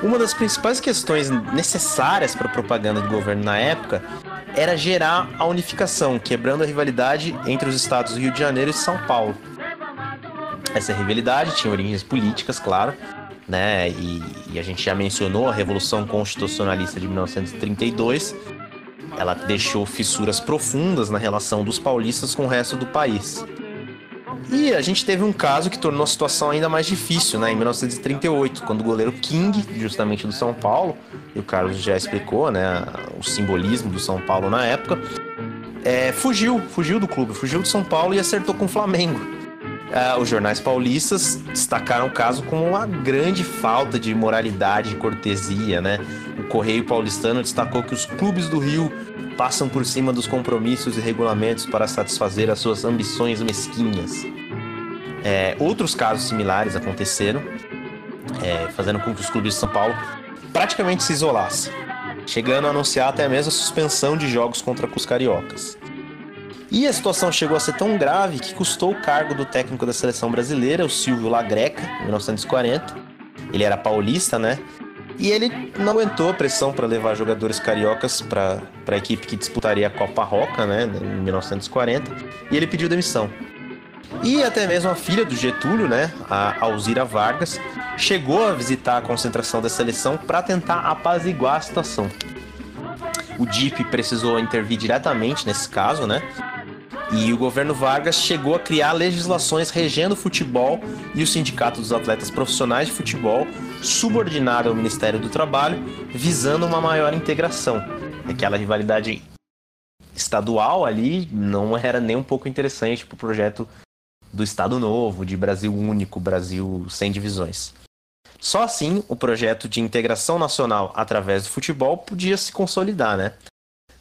uma das principais questões necessárias para a propaganda do governo na época era gerar a unificação, quebrando a rivalidade entre os estados do Rio de Janeiro e São Paulo. Essa rivalidade tinha origens políticas, claro, né? E, e a gente já mencionou a Revolução Constitucionalista de 1932. Ela deixou fissuras profundas na relação dos paulistas com o resto do país. E a gente teve um caso que tornou a situação ainda mais difícil, né? Em 1938, quando o goleiro King, justamente do São Paulo, e o Carlos já explicou, né? O simbolismo do São Paulo na época, é, fugiu, fugiu do clube, fugiu de São Paulo e acertou com o Flamengo. Ah, os jornais paulistas destacaram o caso como uma grande falta de moralidade e cortesia, né? O Correio Paulistano destacou que os clubes do Rio passam por cima dos compromissos e regulamentos para satisfazer as suas ambições mesquinhas. É, outros casos similares aconteceram, é, fazendo com que os clubes de São Paulo praticamente se isolassem, chegando a anunciar até mesmo a suspensão de jogos contra os cariocas. E a situação chegou a ser tão grave que custou o cargo do técnico da seleção brasileira, o Silvio Lagreca, em 1940. Ele era paulista, né? E ele não aguentou a pressão para levar jogadores cariocas para a equipe que disputaria a Copa Roca, né, em 1940, e ele pediu demissão. E até mesmo a filha do Getúlio, né, a Alzira Vargas, chegou a visitar a concentração da seleção para tentar apaziguar a situação. O DIP precisou intervir diretamente nesse caso, né? E o governo Vargas chegou a criar legislações regendo o futebol e o Sindicato dos Atletas Profissionais de Futebol, subordinado ao Ministério do Trabalho, visando uma maior integração. Aquela rivalidade estadual ali não era nem um pouco interessante para o projeto do Estado Novo, de Brasil único, Brasil sem divisões. Só assim o projeto de integração nacional através do futebol podia se consolidar, né?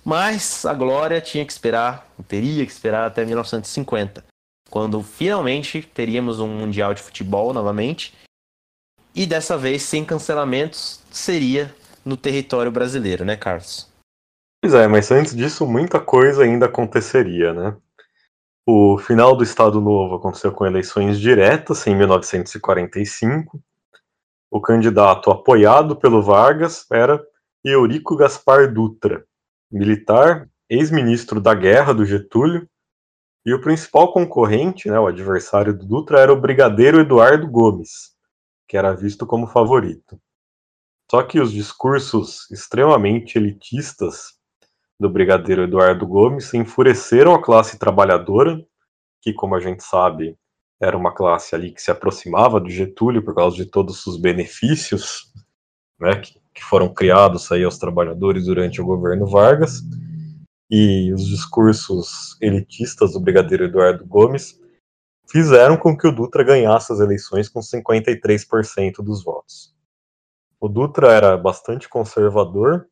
Mas a glória tinha que esperar, teria que esperar até 1950, quando finalmente teríamos um Mundial de Futebol novamente. E dessa vez, sem cancelamentos, seria no território brasileiro, né, Carlos? Pois é, mas antes disso, muita coisa ainda aconteceria, né? O final do Estado Novo aconteceu com eleições diretas em 1945. O candidato apoiado pelo Vargas era Eurico Gaspar Dutra, militar, ex-ministro da guerra do Getúlio, e o principal concorrente, né, o adversário do Dutra, era o brigadeiro Eduardo Gomes, que era visto como favorito. Só que os discursos extremamente elitistas do brigadeiro Eduardo Gomes enfureceram a classe trabalhadora, que, como a gente sabe, era uma classe ali que se aproximava do Getúlio por causa de todos os benefícios né, que, que foram criados aí aos trabalhadores durante o governo Vargas, e os discursos elitistas do brigadeiro Eduardo Gomes fizeram com que o Dutra ganhasse as eleições com 53% dos votos. O Dutra era bastante conservador,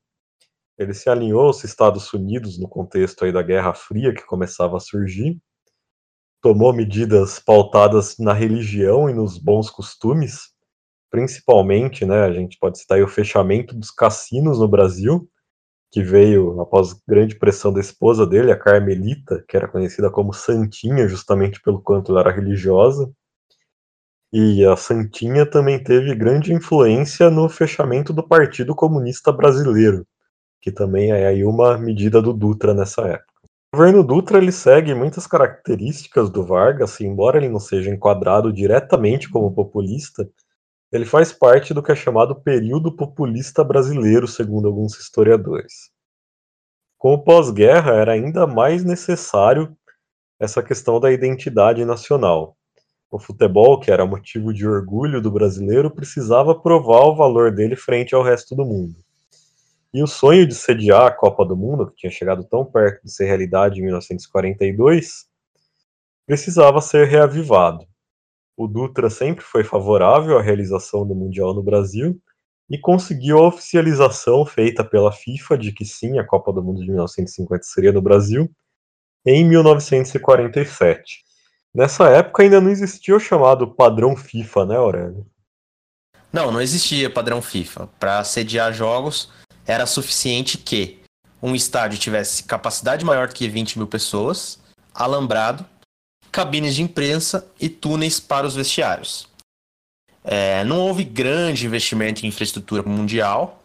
ele se alinhou aos Estados Unidos no contexto aí da Guerra Fria que começava a surgir, tomou medidas pautadas na religião e nos bons costumes, principalmente, né, a gente pode citar o fechamento dos cassinos no Brasil, que veio após grande pressão da esposa dele, a Carmelita, que era conhecida como Santinha, justamente pelo quanto ela era religiosa. E a Santinha também teve grande influência no fechamento do Partido Comunista Brasileiro, que também é aí uma medida do Dutra nessa época. O governo Dutra ele segue muitas características do Vargas, embora ele não seja enquadrado diretamente como populista, ele faz parte do que é chamado período populista brasileiro, segundo alguns historiadores. Com o pós-guerra, era ainda mais necessário essa questão da identidade nacional. O futebol, que era motivo de orgulho do brasileiro, precisava provar o valor dele frente ao resto do mundo. E o sonho de sediar a Copa do Mundo, que tinha chegado tão perto de ser realidade em 1942, precisava ser reavivado. O Dutra sempre foi favorável à realização do Mundial no Brasil e conseguiu a oficialização feita pela FIFA de que sim, a Copa do Mundo de 1950 seria no Brasil, em 1947. Nessa época ainda não existia o chamado padrão FIFA, né, Aurélio? Não, não existia padrão FIFA. Para sediar jogos, era suficiente que um estádio tivesse capacidade maior que 20 mil pessoas, alambrado, cabines de imprensa e túneis para os vestiários. É, não houve grande investimento em infraestrutura mundial.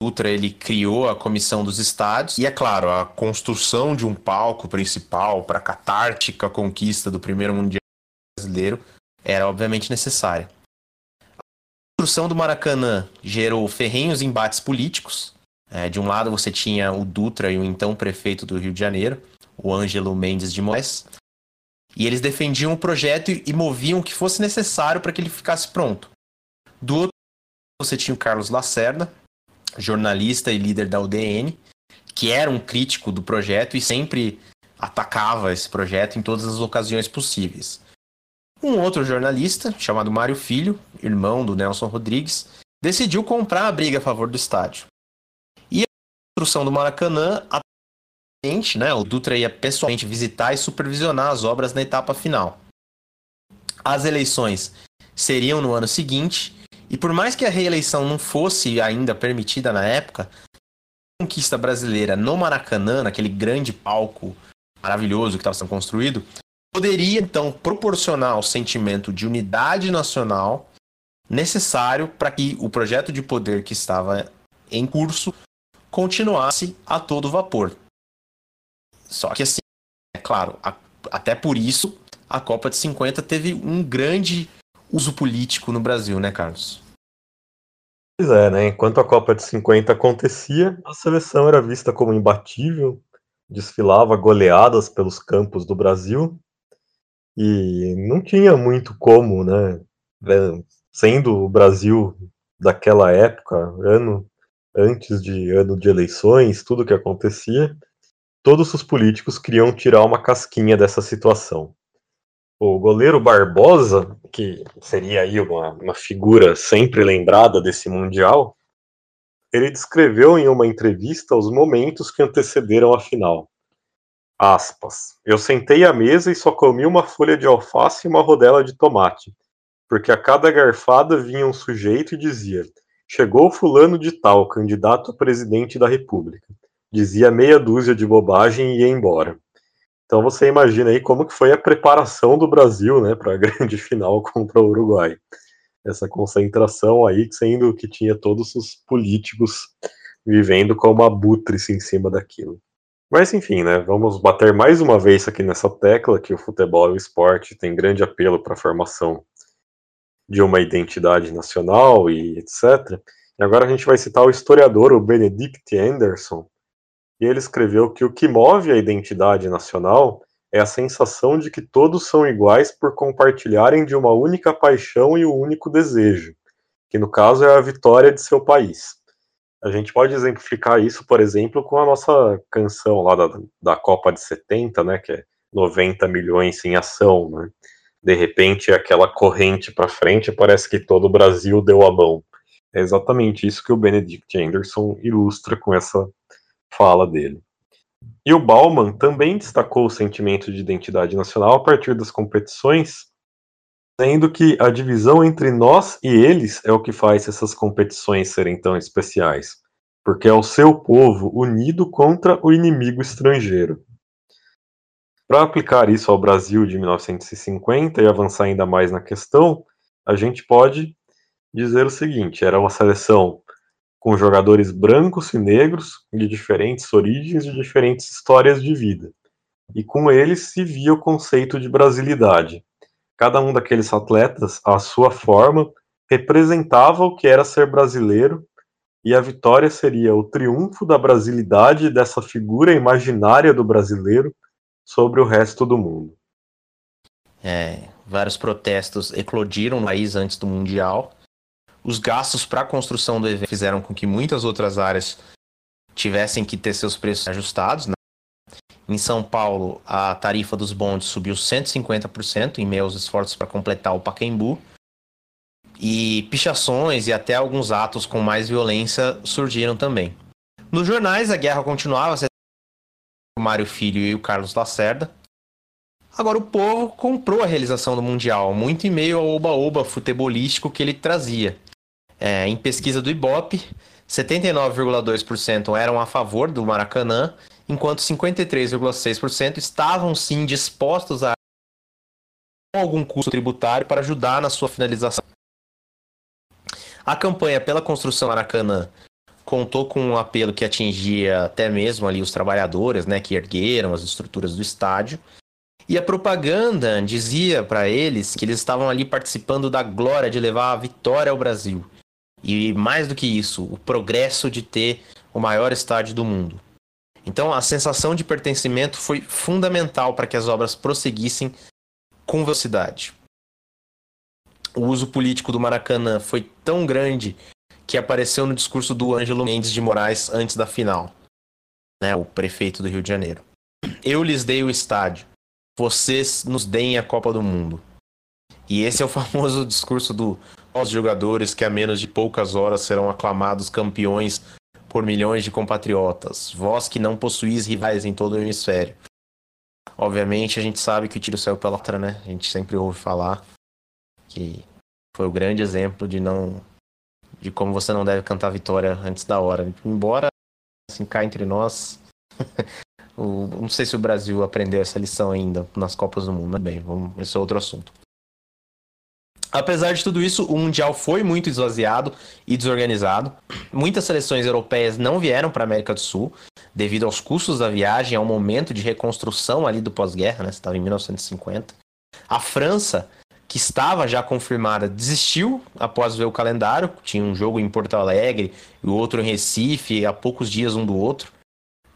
O Ultra ele criou a comissão dos estádios e é claro a construção de um palco principal para a catártica conquista do primeiro mundial brasileiro era obviamente necessária. A construção do Maracanã gerou ferrenhos embates políticos. É, de um lado você tinha o Dutra e o então prefeito do Rio de Janeiro, o Ângelo Mendes de Moraes, e eles defendiam o projeto e, moviam o que fosse necessário para que ele ficasse pronto. Do outro você tinha o Carlos Lacerda, jornalista e líder da UDN, que era um crítico do projeto e sempre atacava esse projeto em todas as ocasiões possíveis. Um outro jornalista, chamado Mário Filho, irmão do Nelson Rodrigues, decidiu comprar a briga a favor do estádio. E a construção do Maracanã né, o Dutra ia pessoalmente visitar e supervisionar as obras na etapa final. As eleições seriam no ano seguinte, e por mais que a reeleição não fosse ainda permitida na época, a conquista brasileira no Maracanã, naquele grande palco maravilhoso que estava sendo construído, poderia então proporcionar o sentimento de unidade nacional necessário para que o projeto de poder que estava em curso continuasse a todo vapor. Só que assim, é claro, a, até por isso a Copa de 50 teve um grande uso político no Brasil, né, Carlos? Pois é, né? Enquanto a Copa de 50 acontecia, a seleção era vista como imbatível, desfilava goleadas pelos campos do Brasil e não tinha muito como, né? Sendo o Brasil daquela época, ano antes de ano de eleições, tudo que acontecia, todos os políticos queriam tirar uma casquinha dessa situação. O goleiro Barbosa, que seria aí uma, uma figura sempre lembrada desse Mundial, ele descreveu em uma entrevista os momentos que antecederam a final. Aspas. Eu sentei à mesa e só comi uma folha de alface e uma rodela de tomate, porque a cada garfada vinha um sujeito e dizia: Chegou fulano de tal, candidato a presidente da República dizia meia dúzia de bobagem e ia embora. Então você imagina aí como que foi a preparação do Brasil, né, para a grande final contra o Uruguai. Essa concentração aí, sendo que tinha todos os políticos vivendo como abutres em cima daquilo. Mas enfim, né, vamos bater mais uma vez aqui nessa tecla que o futebol e o esporte têm grande apelo para a formação de uma identidade nacional e etc. E agora a gente vai citar o historiador, o Benedict Anderson, ele escreveu que o que move a identidade nacional é a sensação de que todos são iguais por compartilharem de uma única paixão e um único desejo, que no caso é a vitória de seu país. A gente pode exemplificar isso, por exemplo, com a nossa canção lá da, da Copa de 70, né, que é 90 milhões em ação, né? De repente, aquela corrente para frente, parece que todo o Brasil deu a mão. É exatamente isso que o Benedict Anderson ilustra com essa fala dele. E o Bauman também destacou o sentimento de identidade nacional a partir das competições, dizendo que a divisão entre nós e eles é o que faz essas competições serem tão especiais, porque é o seu povo unido contra o inimigo estrangeiro. Para aplicar isso ao Brasil de 1950 e avançar ainda mais na questão, a gente pode dizer o seguinte: era uma seleção com jogadores brancos e negros de diferentes origens e diferentes histórias de vida. E com eles se via o conceito de brasilidade. Cada um daqueles atletas, à sua forma, representava o que era ser brasileiro, e a vitória seria o triunfo da brasilidade dessa figura imaginária do brasileiro sobre o resto do mundo. É, vários protestos eclodiram no país antes do Mundial. Os gastos para a construção do evento fizeram com que muitas outras áreas tivessem que ter seus preços ajustados. Né? Em São Paulo, a tarifa dos bondes subiu 150% em meio aos esforços para completar o Pacaembu. E pichações e até alguns atos com mais violência surgiram também. Nos jornais, a guerra continuava, o Mário Filho e o Carlos Lacerda. Agora, o povo comprou a realização do Mundial, muito em meio ao oba-oba futebolístico que ele trazia. É, em pesquisa do Ibope, 79,2% eram a favor do Maracanã, enquanto 53,6% estavam sim dispostos a algum custo tributário para ajudar na sua finalização. A campanha pela construção Maracanã contou com um apelo que atingia até mesmo ali os trabalhadores, né, que ergueram as estruturas do estádio. E a propaganda dizia para eles que eles estavam ali participando da glória de levar a vitória ao Brasil. E mais do que isso, o progresso de ter o maior estádio do mundo. Então a sensação de pertencimento foi fundamental para que as obras prosseguissem com velocidade. O uso político do Maracanã foi tão grande que apareceu no discurso do Ângelo Mendes de Moraes antes da final, né, o prefeito do Rio de Janeiro. Eu lhes dei o estádio, vocês nos deem a Copa do Mundo. E esse é o famoso discurso do os jogadores que a menos de poucas horas serão aclamados campeões por milhões de compatriotas, vós que não possuís rivais em todo o hemisfério. Obviamente a gente sabe que o tiro saiu pela outra, né? A gente sempre ouve falar que foi o grande exemplo de não de como você não deve cantar vitória antes da hora. Embora, assim, cá entre nós, o, não sei se o Brasil aprendeu essa lição ainda nas Copas do Mundo, bem, vamos, esse é outro assunto. Apesar de tudo isso, o Mundial foi muito esvaziado e desorganizado. Muitas seleções europeias não vieram para a América do Sul, devido aos custos da viagem, ao momento de reconstrução ali do pós-guerra, né? Estava em 1950. A França que estava já confirmada, desistiu após ver o calendário. Tinha um jogo em Porto Alegre e o outro em Recife, a poucos dias um do outro.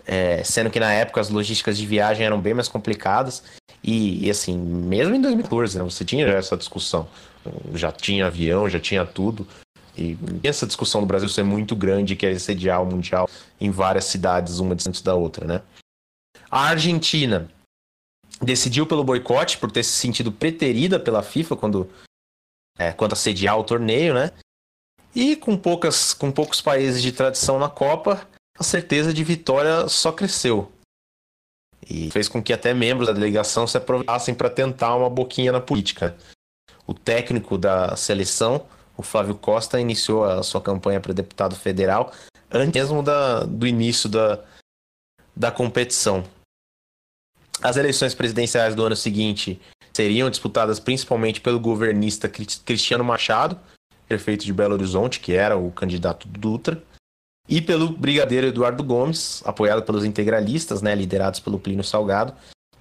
É, sendo que na época as logísticas de viagem eram bem mais complicadas. E, e assim, mesmo em 2014, né, você tinha já essa discussão. Já tinha avião, já tinha tudo. E essa discussão do Brasil ser muito grande, que é sediar o Mundial em várias cidades, uma distante da outra, né? A Argentina decidiu pelo boicote por ter se sentido preterida pela FIFA quando é, quanto a sediar o torneio, né? E com poucas com poucos países de tradição na Copa, a certeza de vitória só cresceu. E fez com que até membros da delegação se aproveitassem para tentar uma boquinha na política. O técnico da seleção, o Flávio Costa, iniciou a sua campanha para deputado federal antes mesmo da, do início da, da competição. As eleições presidenciais do ano seguinte seriam disputadas principalmente pelo governista Cristiano Machado, prefeito de Belo Horizonte, que era o candidato do Dutra, e pelo brigadeiro Eduardo Gomes, apoiado pelos integralistas, né, liderados pelo Plínio Salgado,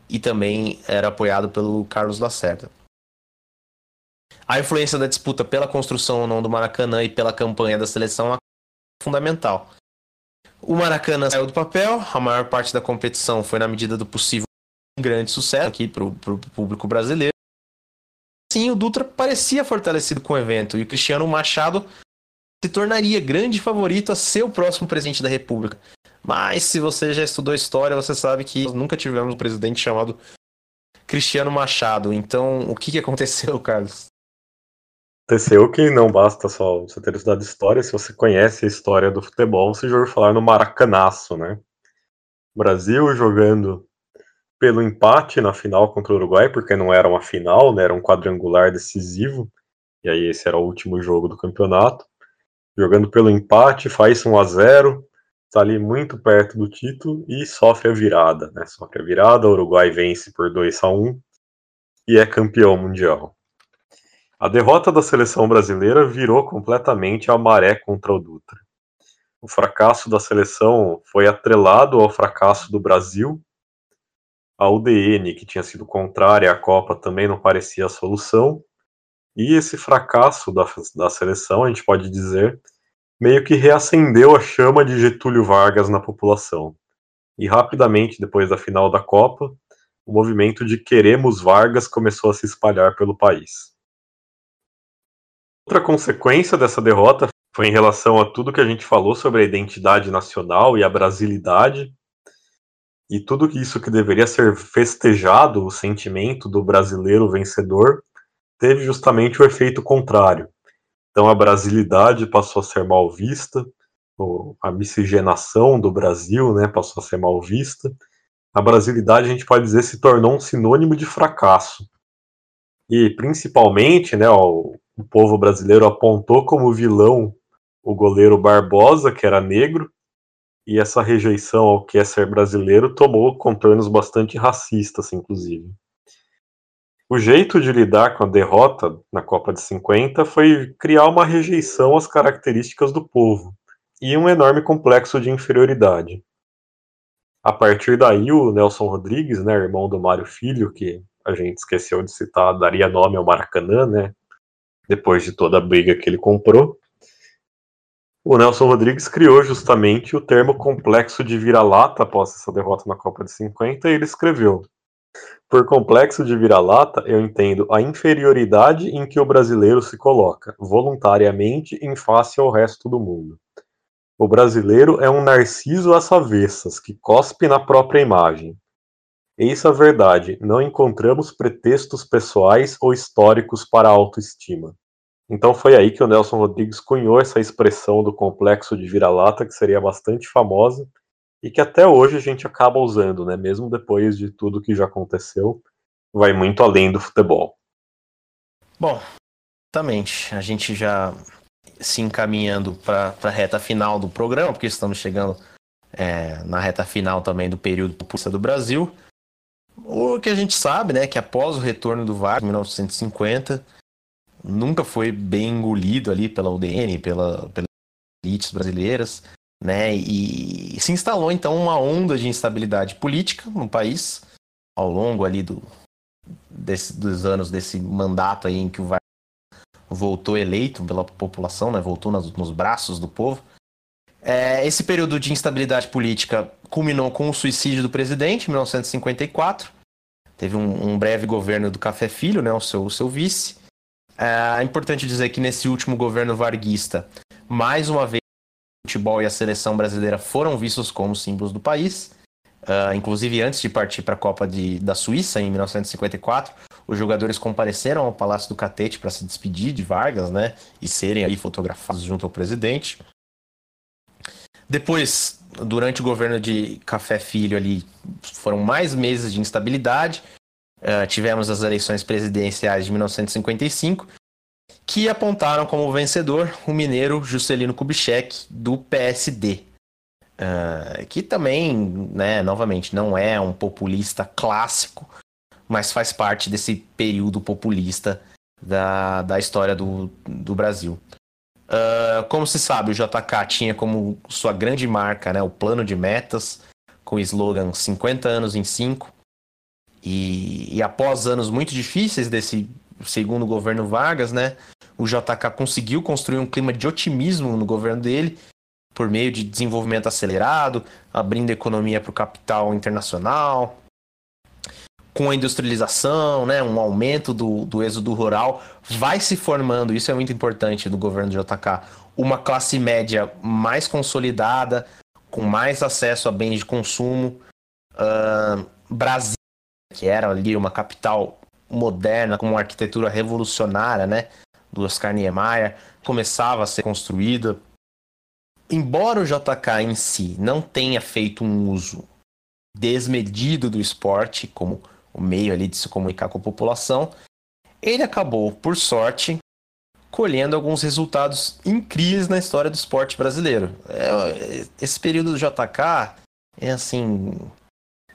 e também era apoiado pelo Carlos Lacerda. A influência da disputa pela construção ou não do Maracanã e pela campanha da seleção é fundamental. O Maracanã saiu do papel, a maior parte da competição foi na medida do possível grande sucesso aqui para o público brasileiro. Sim, o Dutra parecia fortalecido com o evento e o Cristiano Machado se tornaria grande favorito a ser o próximo presidente da República. Mas se você já estudou história, você sabe que nunca tivemos um presidente chamado Cristiano Machado. Então, o que aconteceu, Carlos? Aconteceu que não basta só você ter estudado história, se você conhece a história do futebol, você já ouviu falar no Maracanaço, né? Brasil jogando pelo empate na final contra o Uruguai, porque não era uma final, né? Era um quadrangular decisivo. E aí esse era o último jogo do campeonato. Jogando pelo empate, faz 1 a 0 está ali muito perto do título e sofre a virada, né? Sofre a virada, o Uruguai vence por 2 a 1 e é campeão mundial. A derrota da seleção brasileira virou completamente a maré contra o Dutra. O fracasso da seleção foi atrelado ao fracasso do Brasil. A UDN, que tinha sido contrária à Copa, também não parecia a solução. E esse fracasso da, da seleção, a gente pode dizer, meio que reacendeu a chama de Getúlio Vargas na população. E rapidamente, depois da final da Copa, o movimento de Queremos Vargas começou a se espalhar pelo país. Outra consequência dessa derrota foi em relação a tudo que a gente falou sobre a identidade nacional e a brasilidade, e tudo isso que deveria ser festejado, o sentimento do brasileiro vencedor, teve justamente o efeito contrário. Então a brasilidade passou a ser mal vista, a miscigenação do Brasil né, passou a ser mal vista. A brasilidade, a gente pode dizer, se tornou um sinônimo de fracasso. E principalmente, né, ó, o povo brasileiro apontou como vilão o goleiro Barbosa, que era negro, e essa rejeição ao que é ser brasileiro tomou contornos bastante racistas, inclusive. O jeito de lidar com a derrota na Copa de 50 foi criar uma rejeição às características do povo e um enorme complexo de inferioridade. A partir daí, o Nelson Rodrigues, né, irmão do Mário Filho, que a gente esqueceu de citar, daria nome ao Maracanã, né, depois de toda a briga que ele comprou. O Nelson Rodrigues criou justamente o termo complexo de vira-lata após essa derrota na Copa de 50 e ele escreveu: por complexo de vira-lata, eu entendo a inferioridade em que o brasileiro se coloca, voluntariamente, em face ao resto do mundo. O brasileiro é um narciso às avessas, que cospe na própria imagem. Eis a verdade, não encontramos pretextos pessoais ou históricos para a autoestima. Então foi aí que o Nelson Rodrigues cunhou essa expressão do complexo de vira-lata, que seria bastante famosa, e que até hoje a gente acaba usando, né? Mesmo depois de tudo que já aconteceu, vai muito além do futebol. Bom, exatamente. A gente já se encaminhando para a reta final do programa, porque estamos chegando é, na reta final também do período populista do Brasil. O que a gente sabe, né, que após o retorno do Vargas em 1950, nunca foi bem engolido ali pela UDN, pela, pelas elites brasileiras né? E se instalou então uma onda de instabilidade política no país ao longo ali do, desse, dos anos desse mandato aí em que o Vargas voltou eleito pela população, né? Voltou nas, nos braços do povo. É, esse período de instabilidade política culminou com o suicídio do presidente em 1954. Teve um, um breve governo do Café Filho, né? O seu, o seu vice. É, é importante dizer que nesse último governo varguista, mais uma vez futebol e a seleção brasileira foram vistos como símbolos do país. Uh, inclusive, antes de partir para a Copa de, da Suíça, em 1954, os jogadores compareceram ao Palácio do Catete para se despedir de Vargas, né? E serem ali fotografados junto ao presidente. Depois, durante o governo de Café Filho ali, foram mais meses de instabilidade. Uh, tivemos as eleições presidenciais de 1955 que apontaram como vencedor o mineiro Juscelino Kubitschek, do PSD. Uh, ah, que também, né, novamente, não é um populista clássico, mas faz parte desse período populista da, da história do, do Brasil. Uh, como se sabe, o JK tinha como sua grande marca né, o plano de metas, com o slogan 50 anos em 5. E, e após anos muito difíceis desse segundo governo Vargas, né, o JK conseguiu construir um clima de otimismo no governo dele por meio de desenvolvimento acelerado, abrindo economia para o capital internacional. Com a industrialização, né, um aumento do, do êxodo rural, vai se formando, isso é muito importante do governo de JK, uma classe média mais consolidada, com mais acesso a bens de consumo. Uh, Brasília, que era ali uma capital moderna, com uma arquitetura revolucionária, né, do Oscar Niemeyer, começava a ser construída. Embora o JK em si não tenha feito um uso desmedido do esporte como o meio ali de se comunicar com a população, ele acabou, por sorte, colhendo alguns resultados incríveis na história do esporte brasileiro. É, esse período do JK é assim.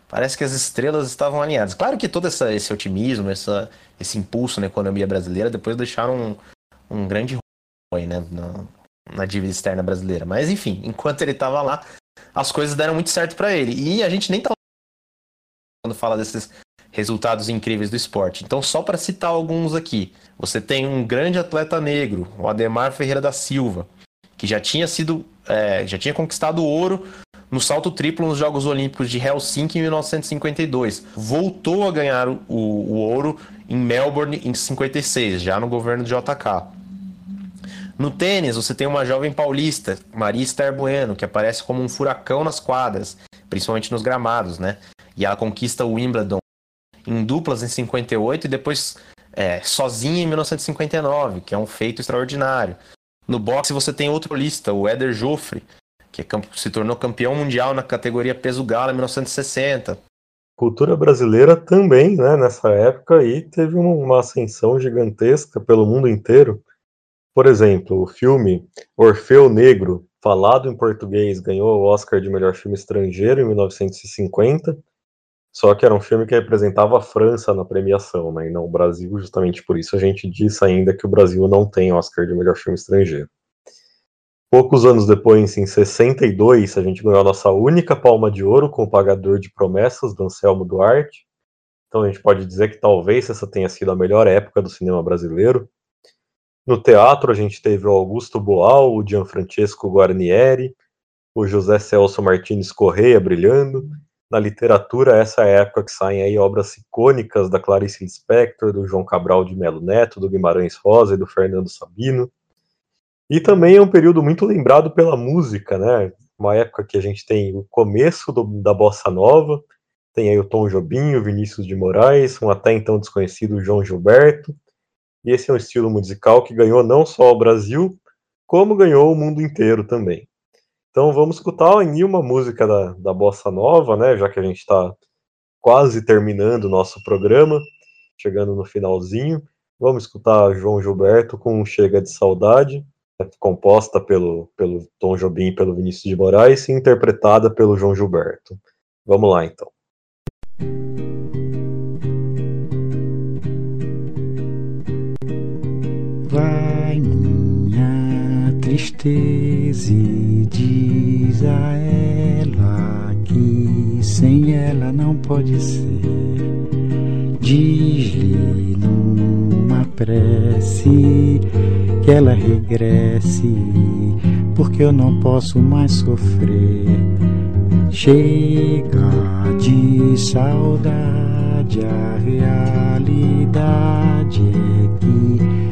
Parece que as estrelas estavam alinhadas. Claro que todo essa, esse otimismo, essa, esse impulso na economia brasileira depois deixaram um, um grande ruim né, na, na dívida externa brasileira. Mas enfim, enquanto ele estava lá, as coisas deram muito certo para ele. E a gente nem tá quando fala desses resultados incríveis do esporte. Então, só para citar alguns aqui, você tem um grande atleta negro, o Ademar Ferreira da Silva, que já tinha sido, é, já tinha conquistado ouro no salto triplo nos Jogos Olímpicos de Helsinki em 1952. Voltou a ganhar o, o ouro em Melbourne em 56, já no governo de JK. No tênis, você tem uma jovem paulista, Maria Esther Bueno, que aparece como um furacão nas quadras, principalmente nos gramados, né? E ela conquista o Wimbledon em duplas em 58 e depois é, sozinha em 1959, que é um feito extraordinário. No boxe você tem outro lista, o Éder Joffre, que é se tornou campeão mundial na categoria peso gala em 1960. Cultura brasileira também, né, nessa época aí teve uma ascensão gigantesca pelo mundo inteiro. Por exemplo, o filme Orfeu Negro, falado em português, ganhou o Oscar de melhor filme estrangeiro em 1950 só que era um filme que representava a França na premiação, né, e não o Brasil, justamente por isso a gente disse ainda que o Brasil não tem Oscar de melhor filme estrangeiro. Poucos anos depois, em 62, a gente ganhou a nossa única palma de ouro com o Pagador de Promessas, do Anselmo Duarte. Então a gente pode dizer que talvez essa tenha sido a melhor época do cinema brasileiro. No teatro a gente teve o Augusto Boal, o Gianfrancesco Guarnieri, o José Celso Martins Correia brilhando, na literatura, essa é época que saem aí obras icônicas da Clarice Lispector, do João Cabral de Melo Neto, do Guimarães Rosa e do Fernando Sabino. E também é um período muito lembrado pela música, né? Uma época que a gente tem o começo do, da bossa nova, tem aí o Tom Jobim, o Vinícius de Moraes, um até então desconhecido João Gilberto. E esse é um estilo musical que ganhou não só o Brasil, como ganhou o mundo inteiro também. Então vamos escutar aí uma música da, da Bossa Nova, né? Já que a gente está quase terminando o nosso programa, chegando no finalzinho. Vamos escutar João Gilberto com Chega de Saudade, né, composta pelo, pelo Tom Jobim e pelo Vinícius de Moraes e interpretada pelo João Gilberto. Vamos lá então. Tristeza diz a ela que sem ela não pode ser. Diz-lhe numa prece que ela regresse, porque eu não posso mais sofrer. Chega de saudade, a realidade é que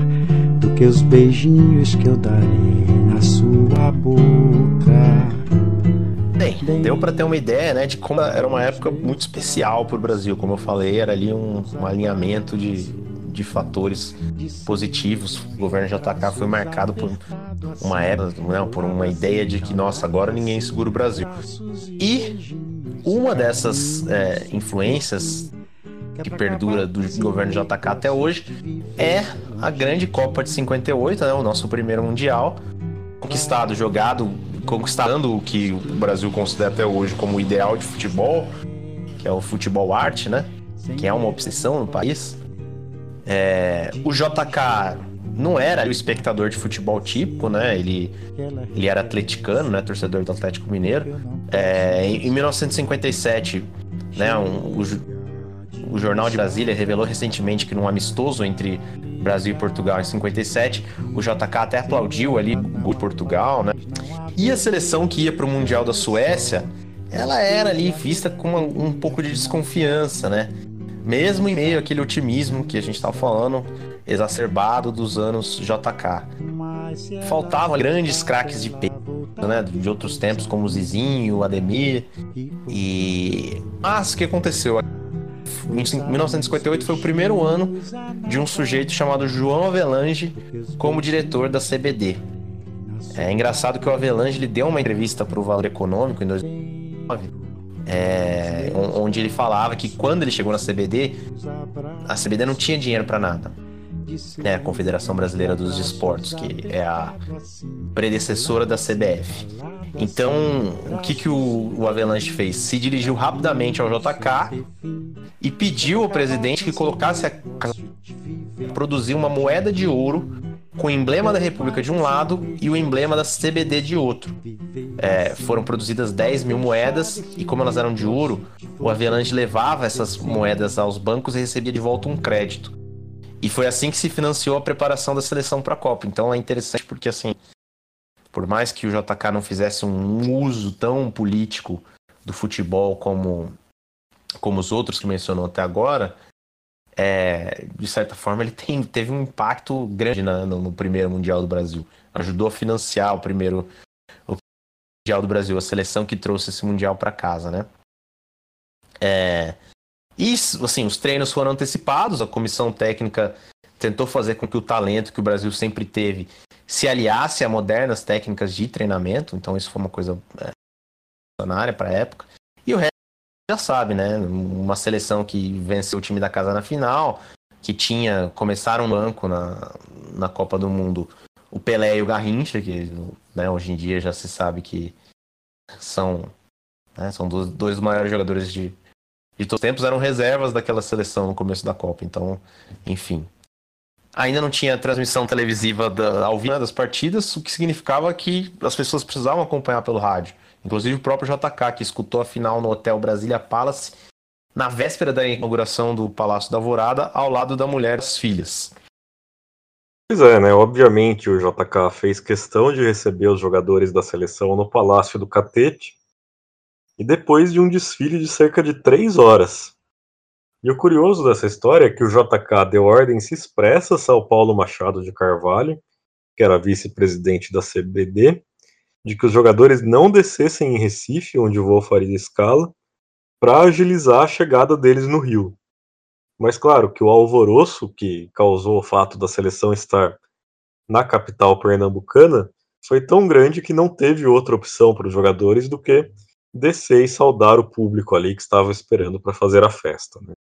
que os beijinhos que eu darei na sua boca. Bem, deu para ter uma ideia, né, de como era uma época muito especial para o Brasil. Como eu falei, era ali um, um alinhamento de, de fatores positivos. O governo JK foi marcado por uma época, não, por uma ideia de que, nossa, agora ninguém segura o Brasil. E uma dessas é, influências que perdura do governo JK até hoje, é a grande Copa de 58, né, o nosso primeiro mundial, conquistado, jogado, conquistando o que o Brasil considera até hoje como o ideal de futebol, que é o futebol arte, né? Que é uma obsessão no país. É, o JK não era o espectador de futebol típico, né? Ele, ele era atleticano, né? Torcedor do Atlético Mineiro. É, em, em 1957, né? Um, o, o Jornal de Brasília revelou recentemente que num amistoso entre Brasil e Portugal em 57, o JK até aplaudiu ali o Portugal, né? E a seleção que ia para o Mundial da Suécia, ela era ali vista com uma, um pouco de desconfiança, né? Mesmo em meio àquele otimismo que a gente estava falando, exacerbado dos anos JK. Faltavam grandes craques de peito, né? De outros tempos, como o Zizinho, o Ademir. E. Mas o que aconteceu? Em 1958 foi o primeiro ano de um sujeito chamado João Avelange como diretor da CBD. É engraçado que o Avelange ele deu uma entrevista para o Valor Econômico em 2009 é, onde ele falava que quando ele chegou na CBD, a CBD não tinha dinheiro para nada. Né, a Confederação Brasileira dos Esportes, que é a predecessora da CBF. Então, o que, que o, o fez? Se dirigiu rapidamente ao JK e pediu ao presidente que colocasse a produzir uma moeda de ouro com o emblema da República de um lado e o emblema da CBD de outro. É, foram produzidas 10 mil moedas e, como elas eram de ouro, o Avelange levava essas moedas aos bancos e recebia de volta um crédito. E foi assim que se financiou a preparação da seleção para a Copa. Então é interessante porque, assim, por mais que o JK não fizesse um uso tão político do futebol como, como os outros que mencionou até agora, é, de certa forma, ele tem, teve um impacto grande na, no, no, primeiro Mundial do Brasil. Ajudou a financiar o primeiro o Mundial do Brasil, a seleção que trouxe esse Mundial para casa, né? É, e, assim, os treinos foram antecipados, a comissão técnica tentou fazer com que o talento que o Brasil sempre teve se aliasse a modernas técnicas de treinamento, então isso foi uma coisa é, para a época. Já sabe, né? Uma seleção que venceu o time da casa na final, que tinha começaram no banco na, na Copa do Mundo o Pelé e o Garrincha, que né, hoje em dia já se sabe que são, né, são dois, dois maiores jogadores de, de todos os tempos, eram reservas daquela seleção no começo da Copa. Então, enfim. Ainda não tinha transmissão televisiva da, ao vivo das partidas, o que significava que as pessoas precisavam acompanhar pelo rádio. Inclusive o próprio JK, que escutou a final no Hotel Brasília Palace, na véspera da inauguração do Palácio da Alvorada, ao lado da mulher e das filhas. Pois é, né? Obviamente o JK fez questão de receber os jogadores da seleção no Palácio do Catete, e depois de um desfile de cerca de três horas. E o curioso dessa história é que o JK deu ordens expressas ao Paulo Machado de Carvalho, que era vice-presidente da CBD, de que os jogadores não descessem em Recife, onde o voo faria escala, para agilizar a chegada deles no Rio. Mas claro que o alvoroço que causou o fato da seleção estar na capital pernambucana foi tão grande que não teve outra opção para os jogadores do que descer e saudar o público ali que estava esperando para fazer a festa. Né?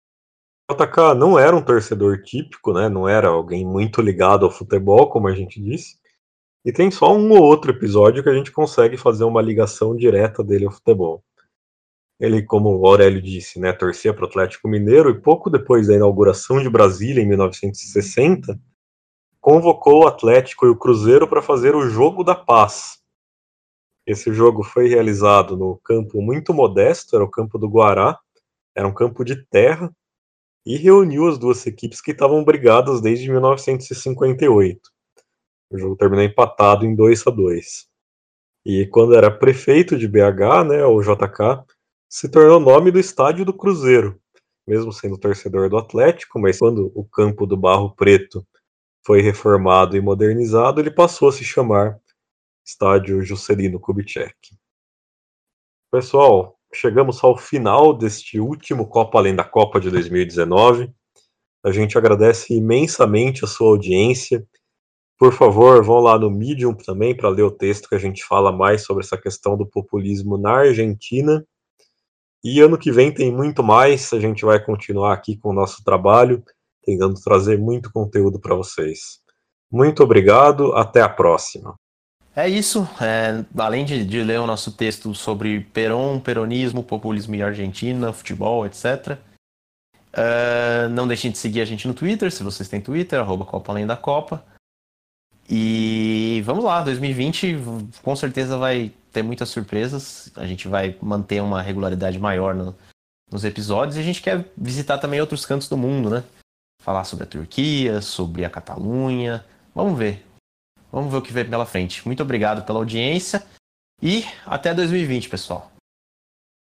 O JK não era um torcedor típico, né? não era alguém muito ligado ao futebol, como a gente disse, e tem só um ou outro episódio que a gente consegue fazer uma ligação direta dele ao futebol. Ele, como o Aurélio disse, né, torcia para o Atlético Mineiro e pouco depois da inauguração de Brasília, em 1960, convocou o Atlético e o Cruzeiro para fazer o Jogo da Paz. Esse jogo foi realizado no campo muito modesto, era o campo do Guará, era um campo de terra, e reuniu as duas equipes que estavam brigadas desde 1958. O jogo terminou empatado em 2 a 2 E quando era prefeito de BH, né, o JK, se tornou nome do estádio do Cruzeiro, mesmo sendo torcedor do Atlético, mas quando o campo do Barro Preto foi reformado e modernizado, ele passou a se chamar Estádio Juscelino Kubitschek. Pessoal, chegamos ao final deste último Copa Além da Copa de 2019. A gente agradece imensamente a sua audiência por favor, vão lá no Medium também para ler o texto que a gente fala mais sobre essa questão do populismo na Argentina. E ano que vem tem muito mais, a gente vai continuar aqui com o nosso trabalho, tentando trazer muito conteúdo para vocês. Muito obrigado, até a próxima. É isso. É, além de, de, ler o nosso texto sobre Perón, peronismo, populismo em Argentina, futebol, etc., Uh, não deixem de seguir a gente no Twitter, se vocês têm Twitter, arroba Copa Além da Copa. E vamos lá, 2020 com certeza vai ter muitas surpresas. A gente vai manter uma regularidade maior no, nos episódios e a gente quer visitar também outros cantos do mundo, né? Falar sobre a Turquia, sobre a Catalunha. Vamos ver. Vamos ver o que vem pela frente. Muito obrigado pela audiência e até 2020, pessoal.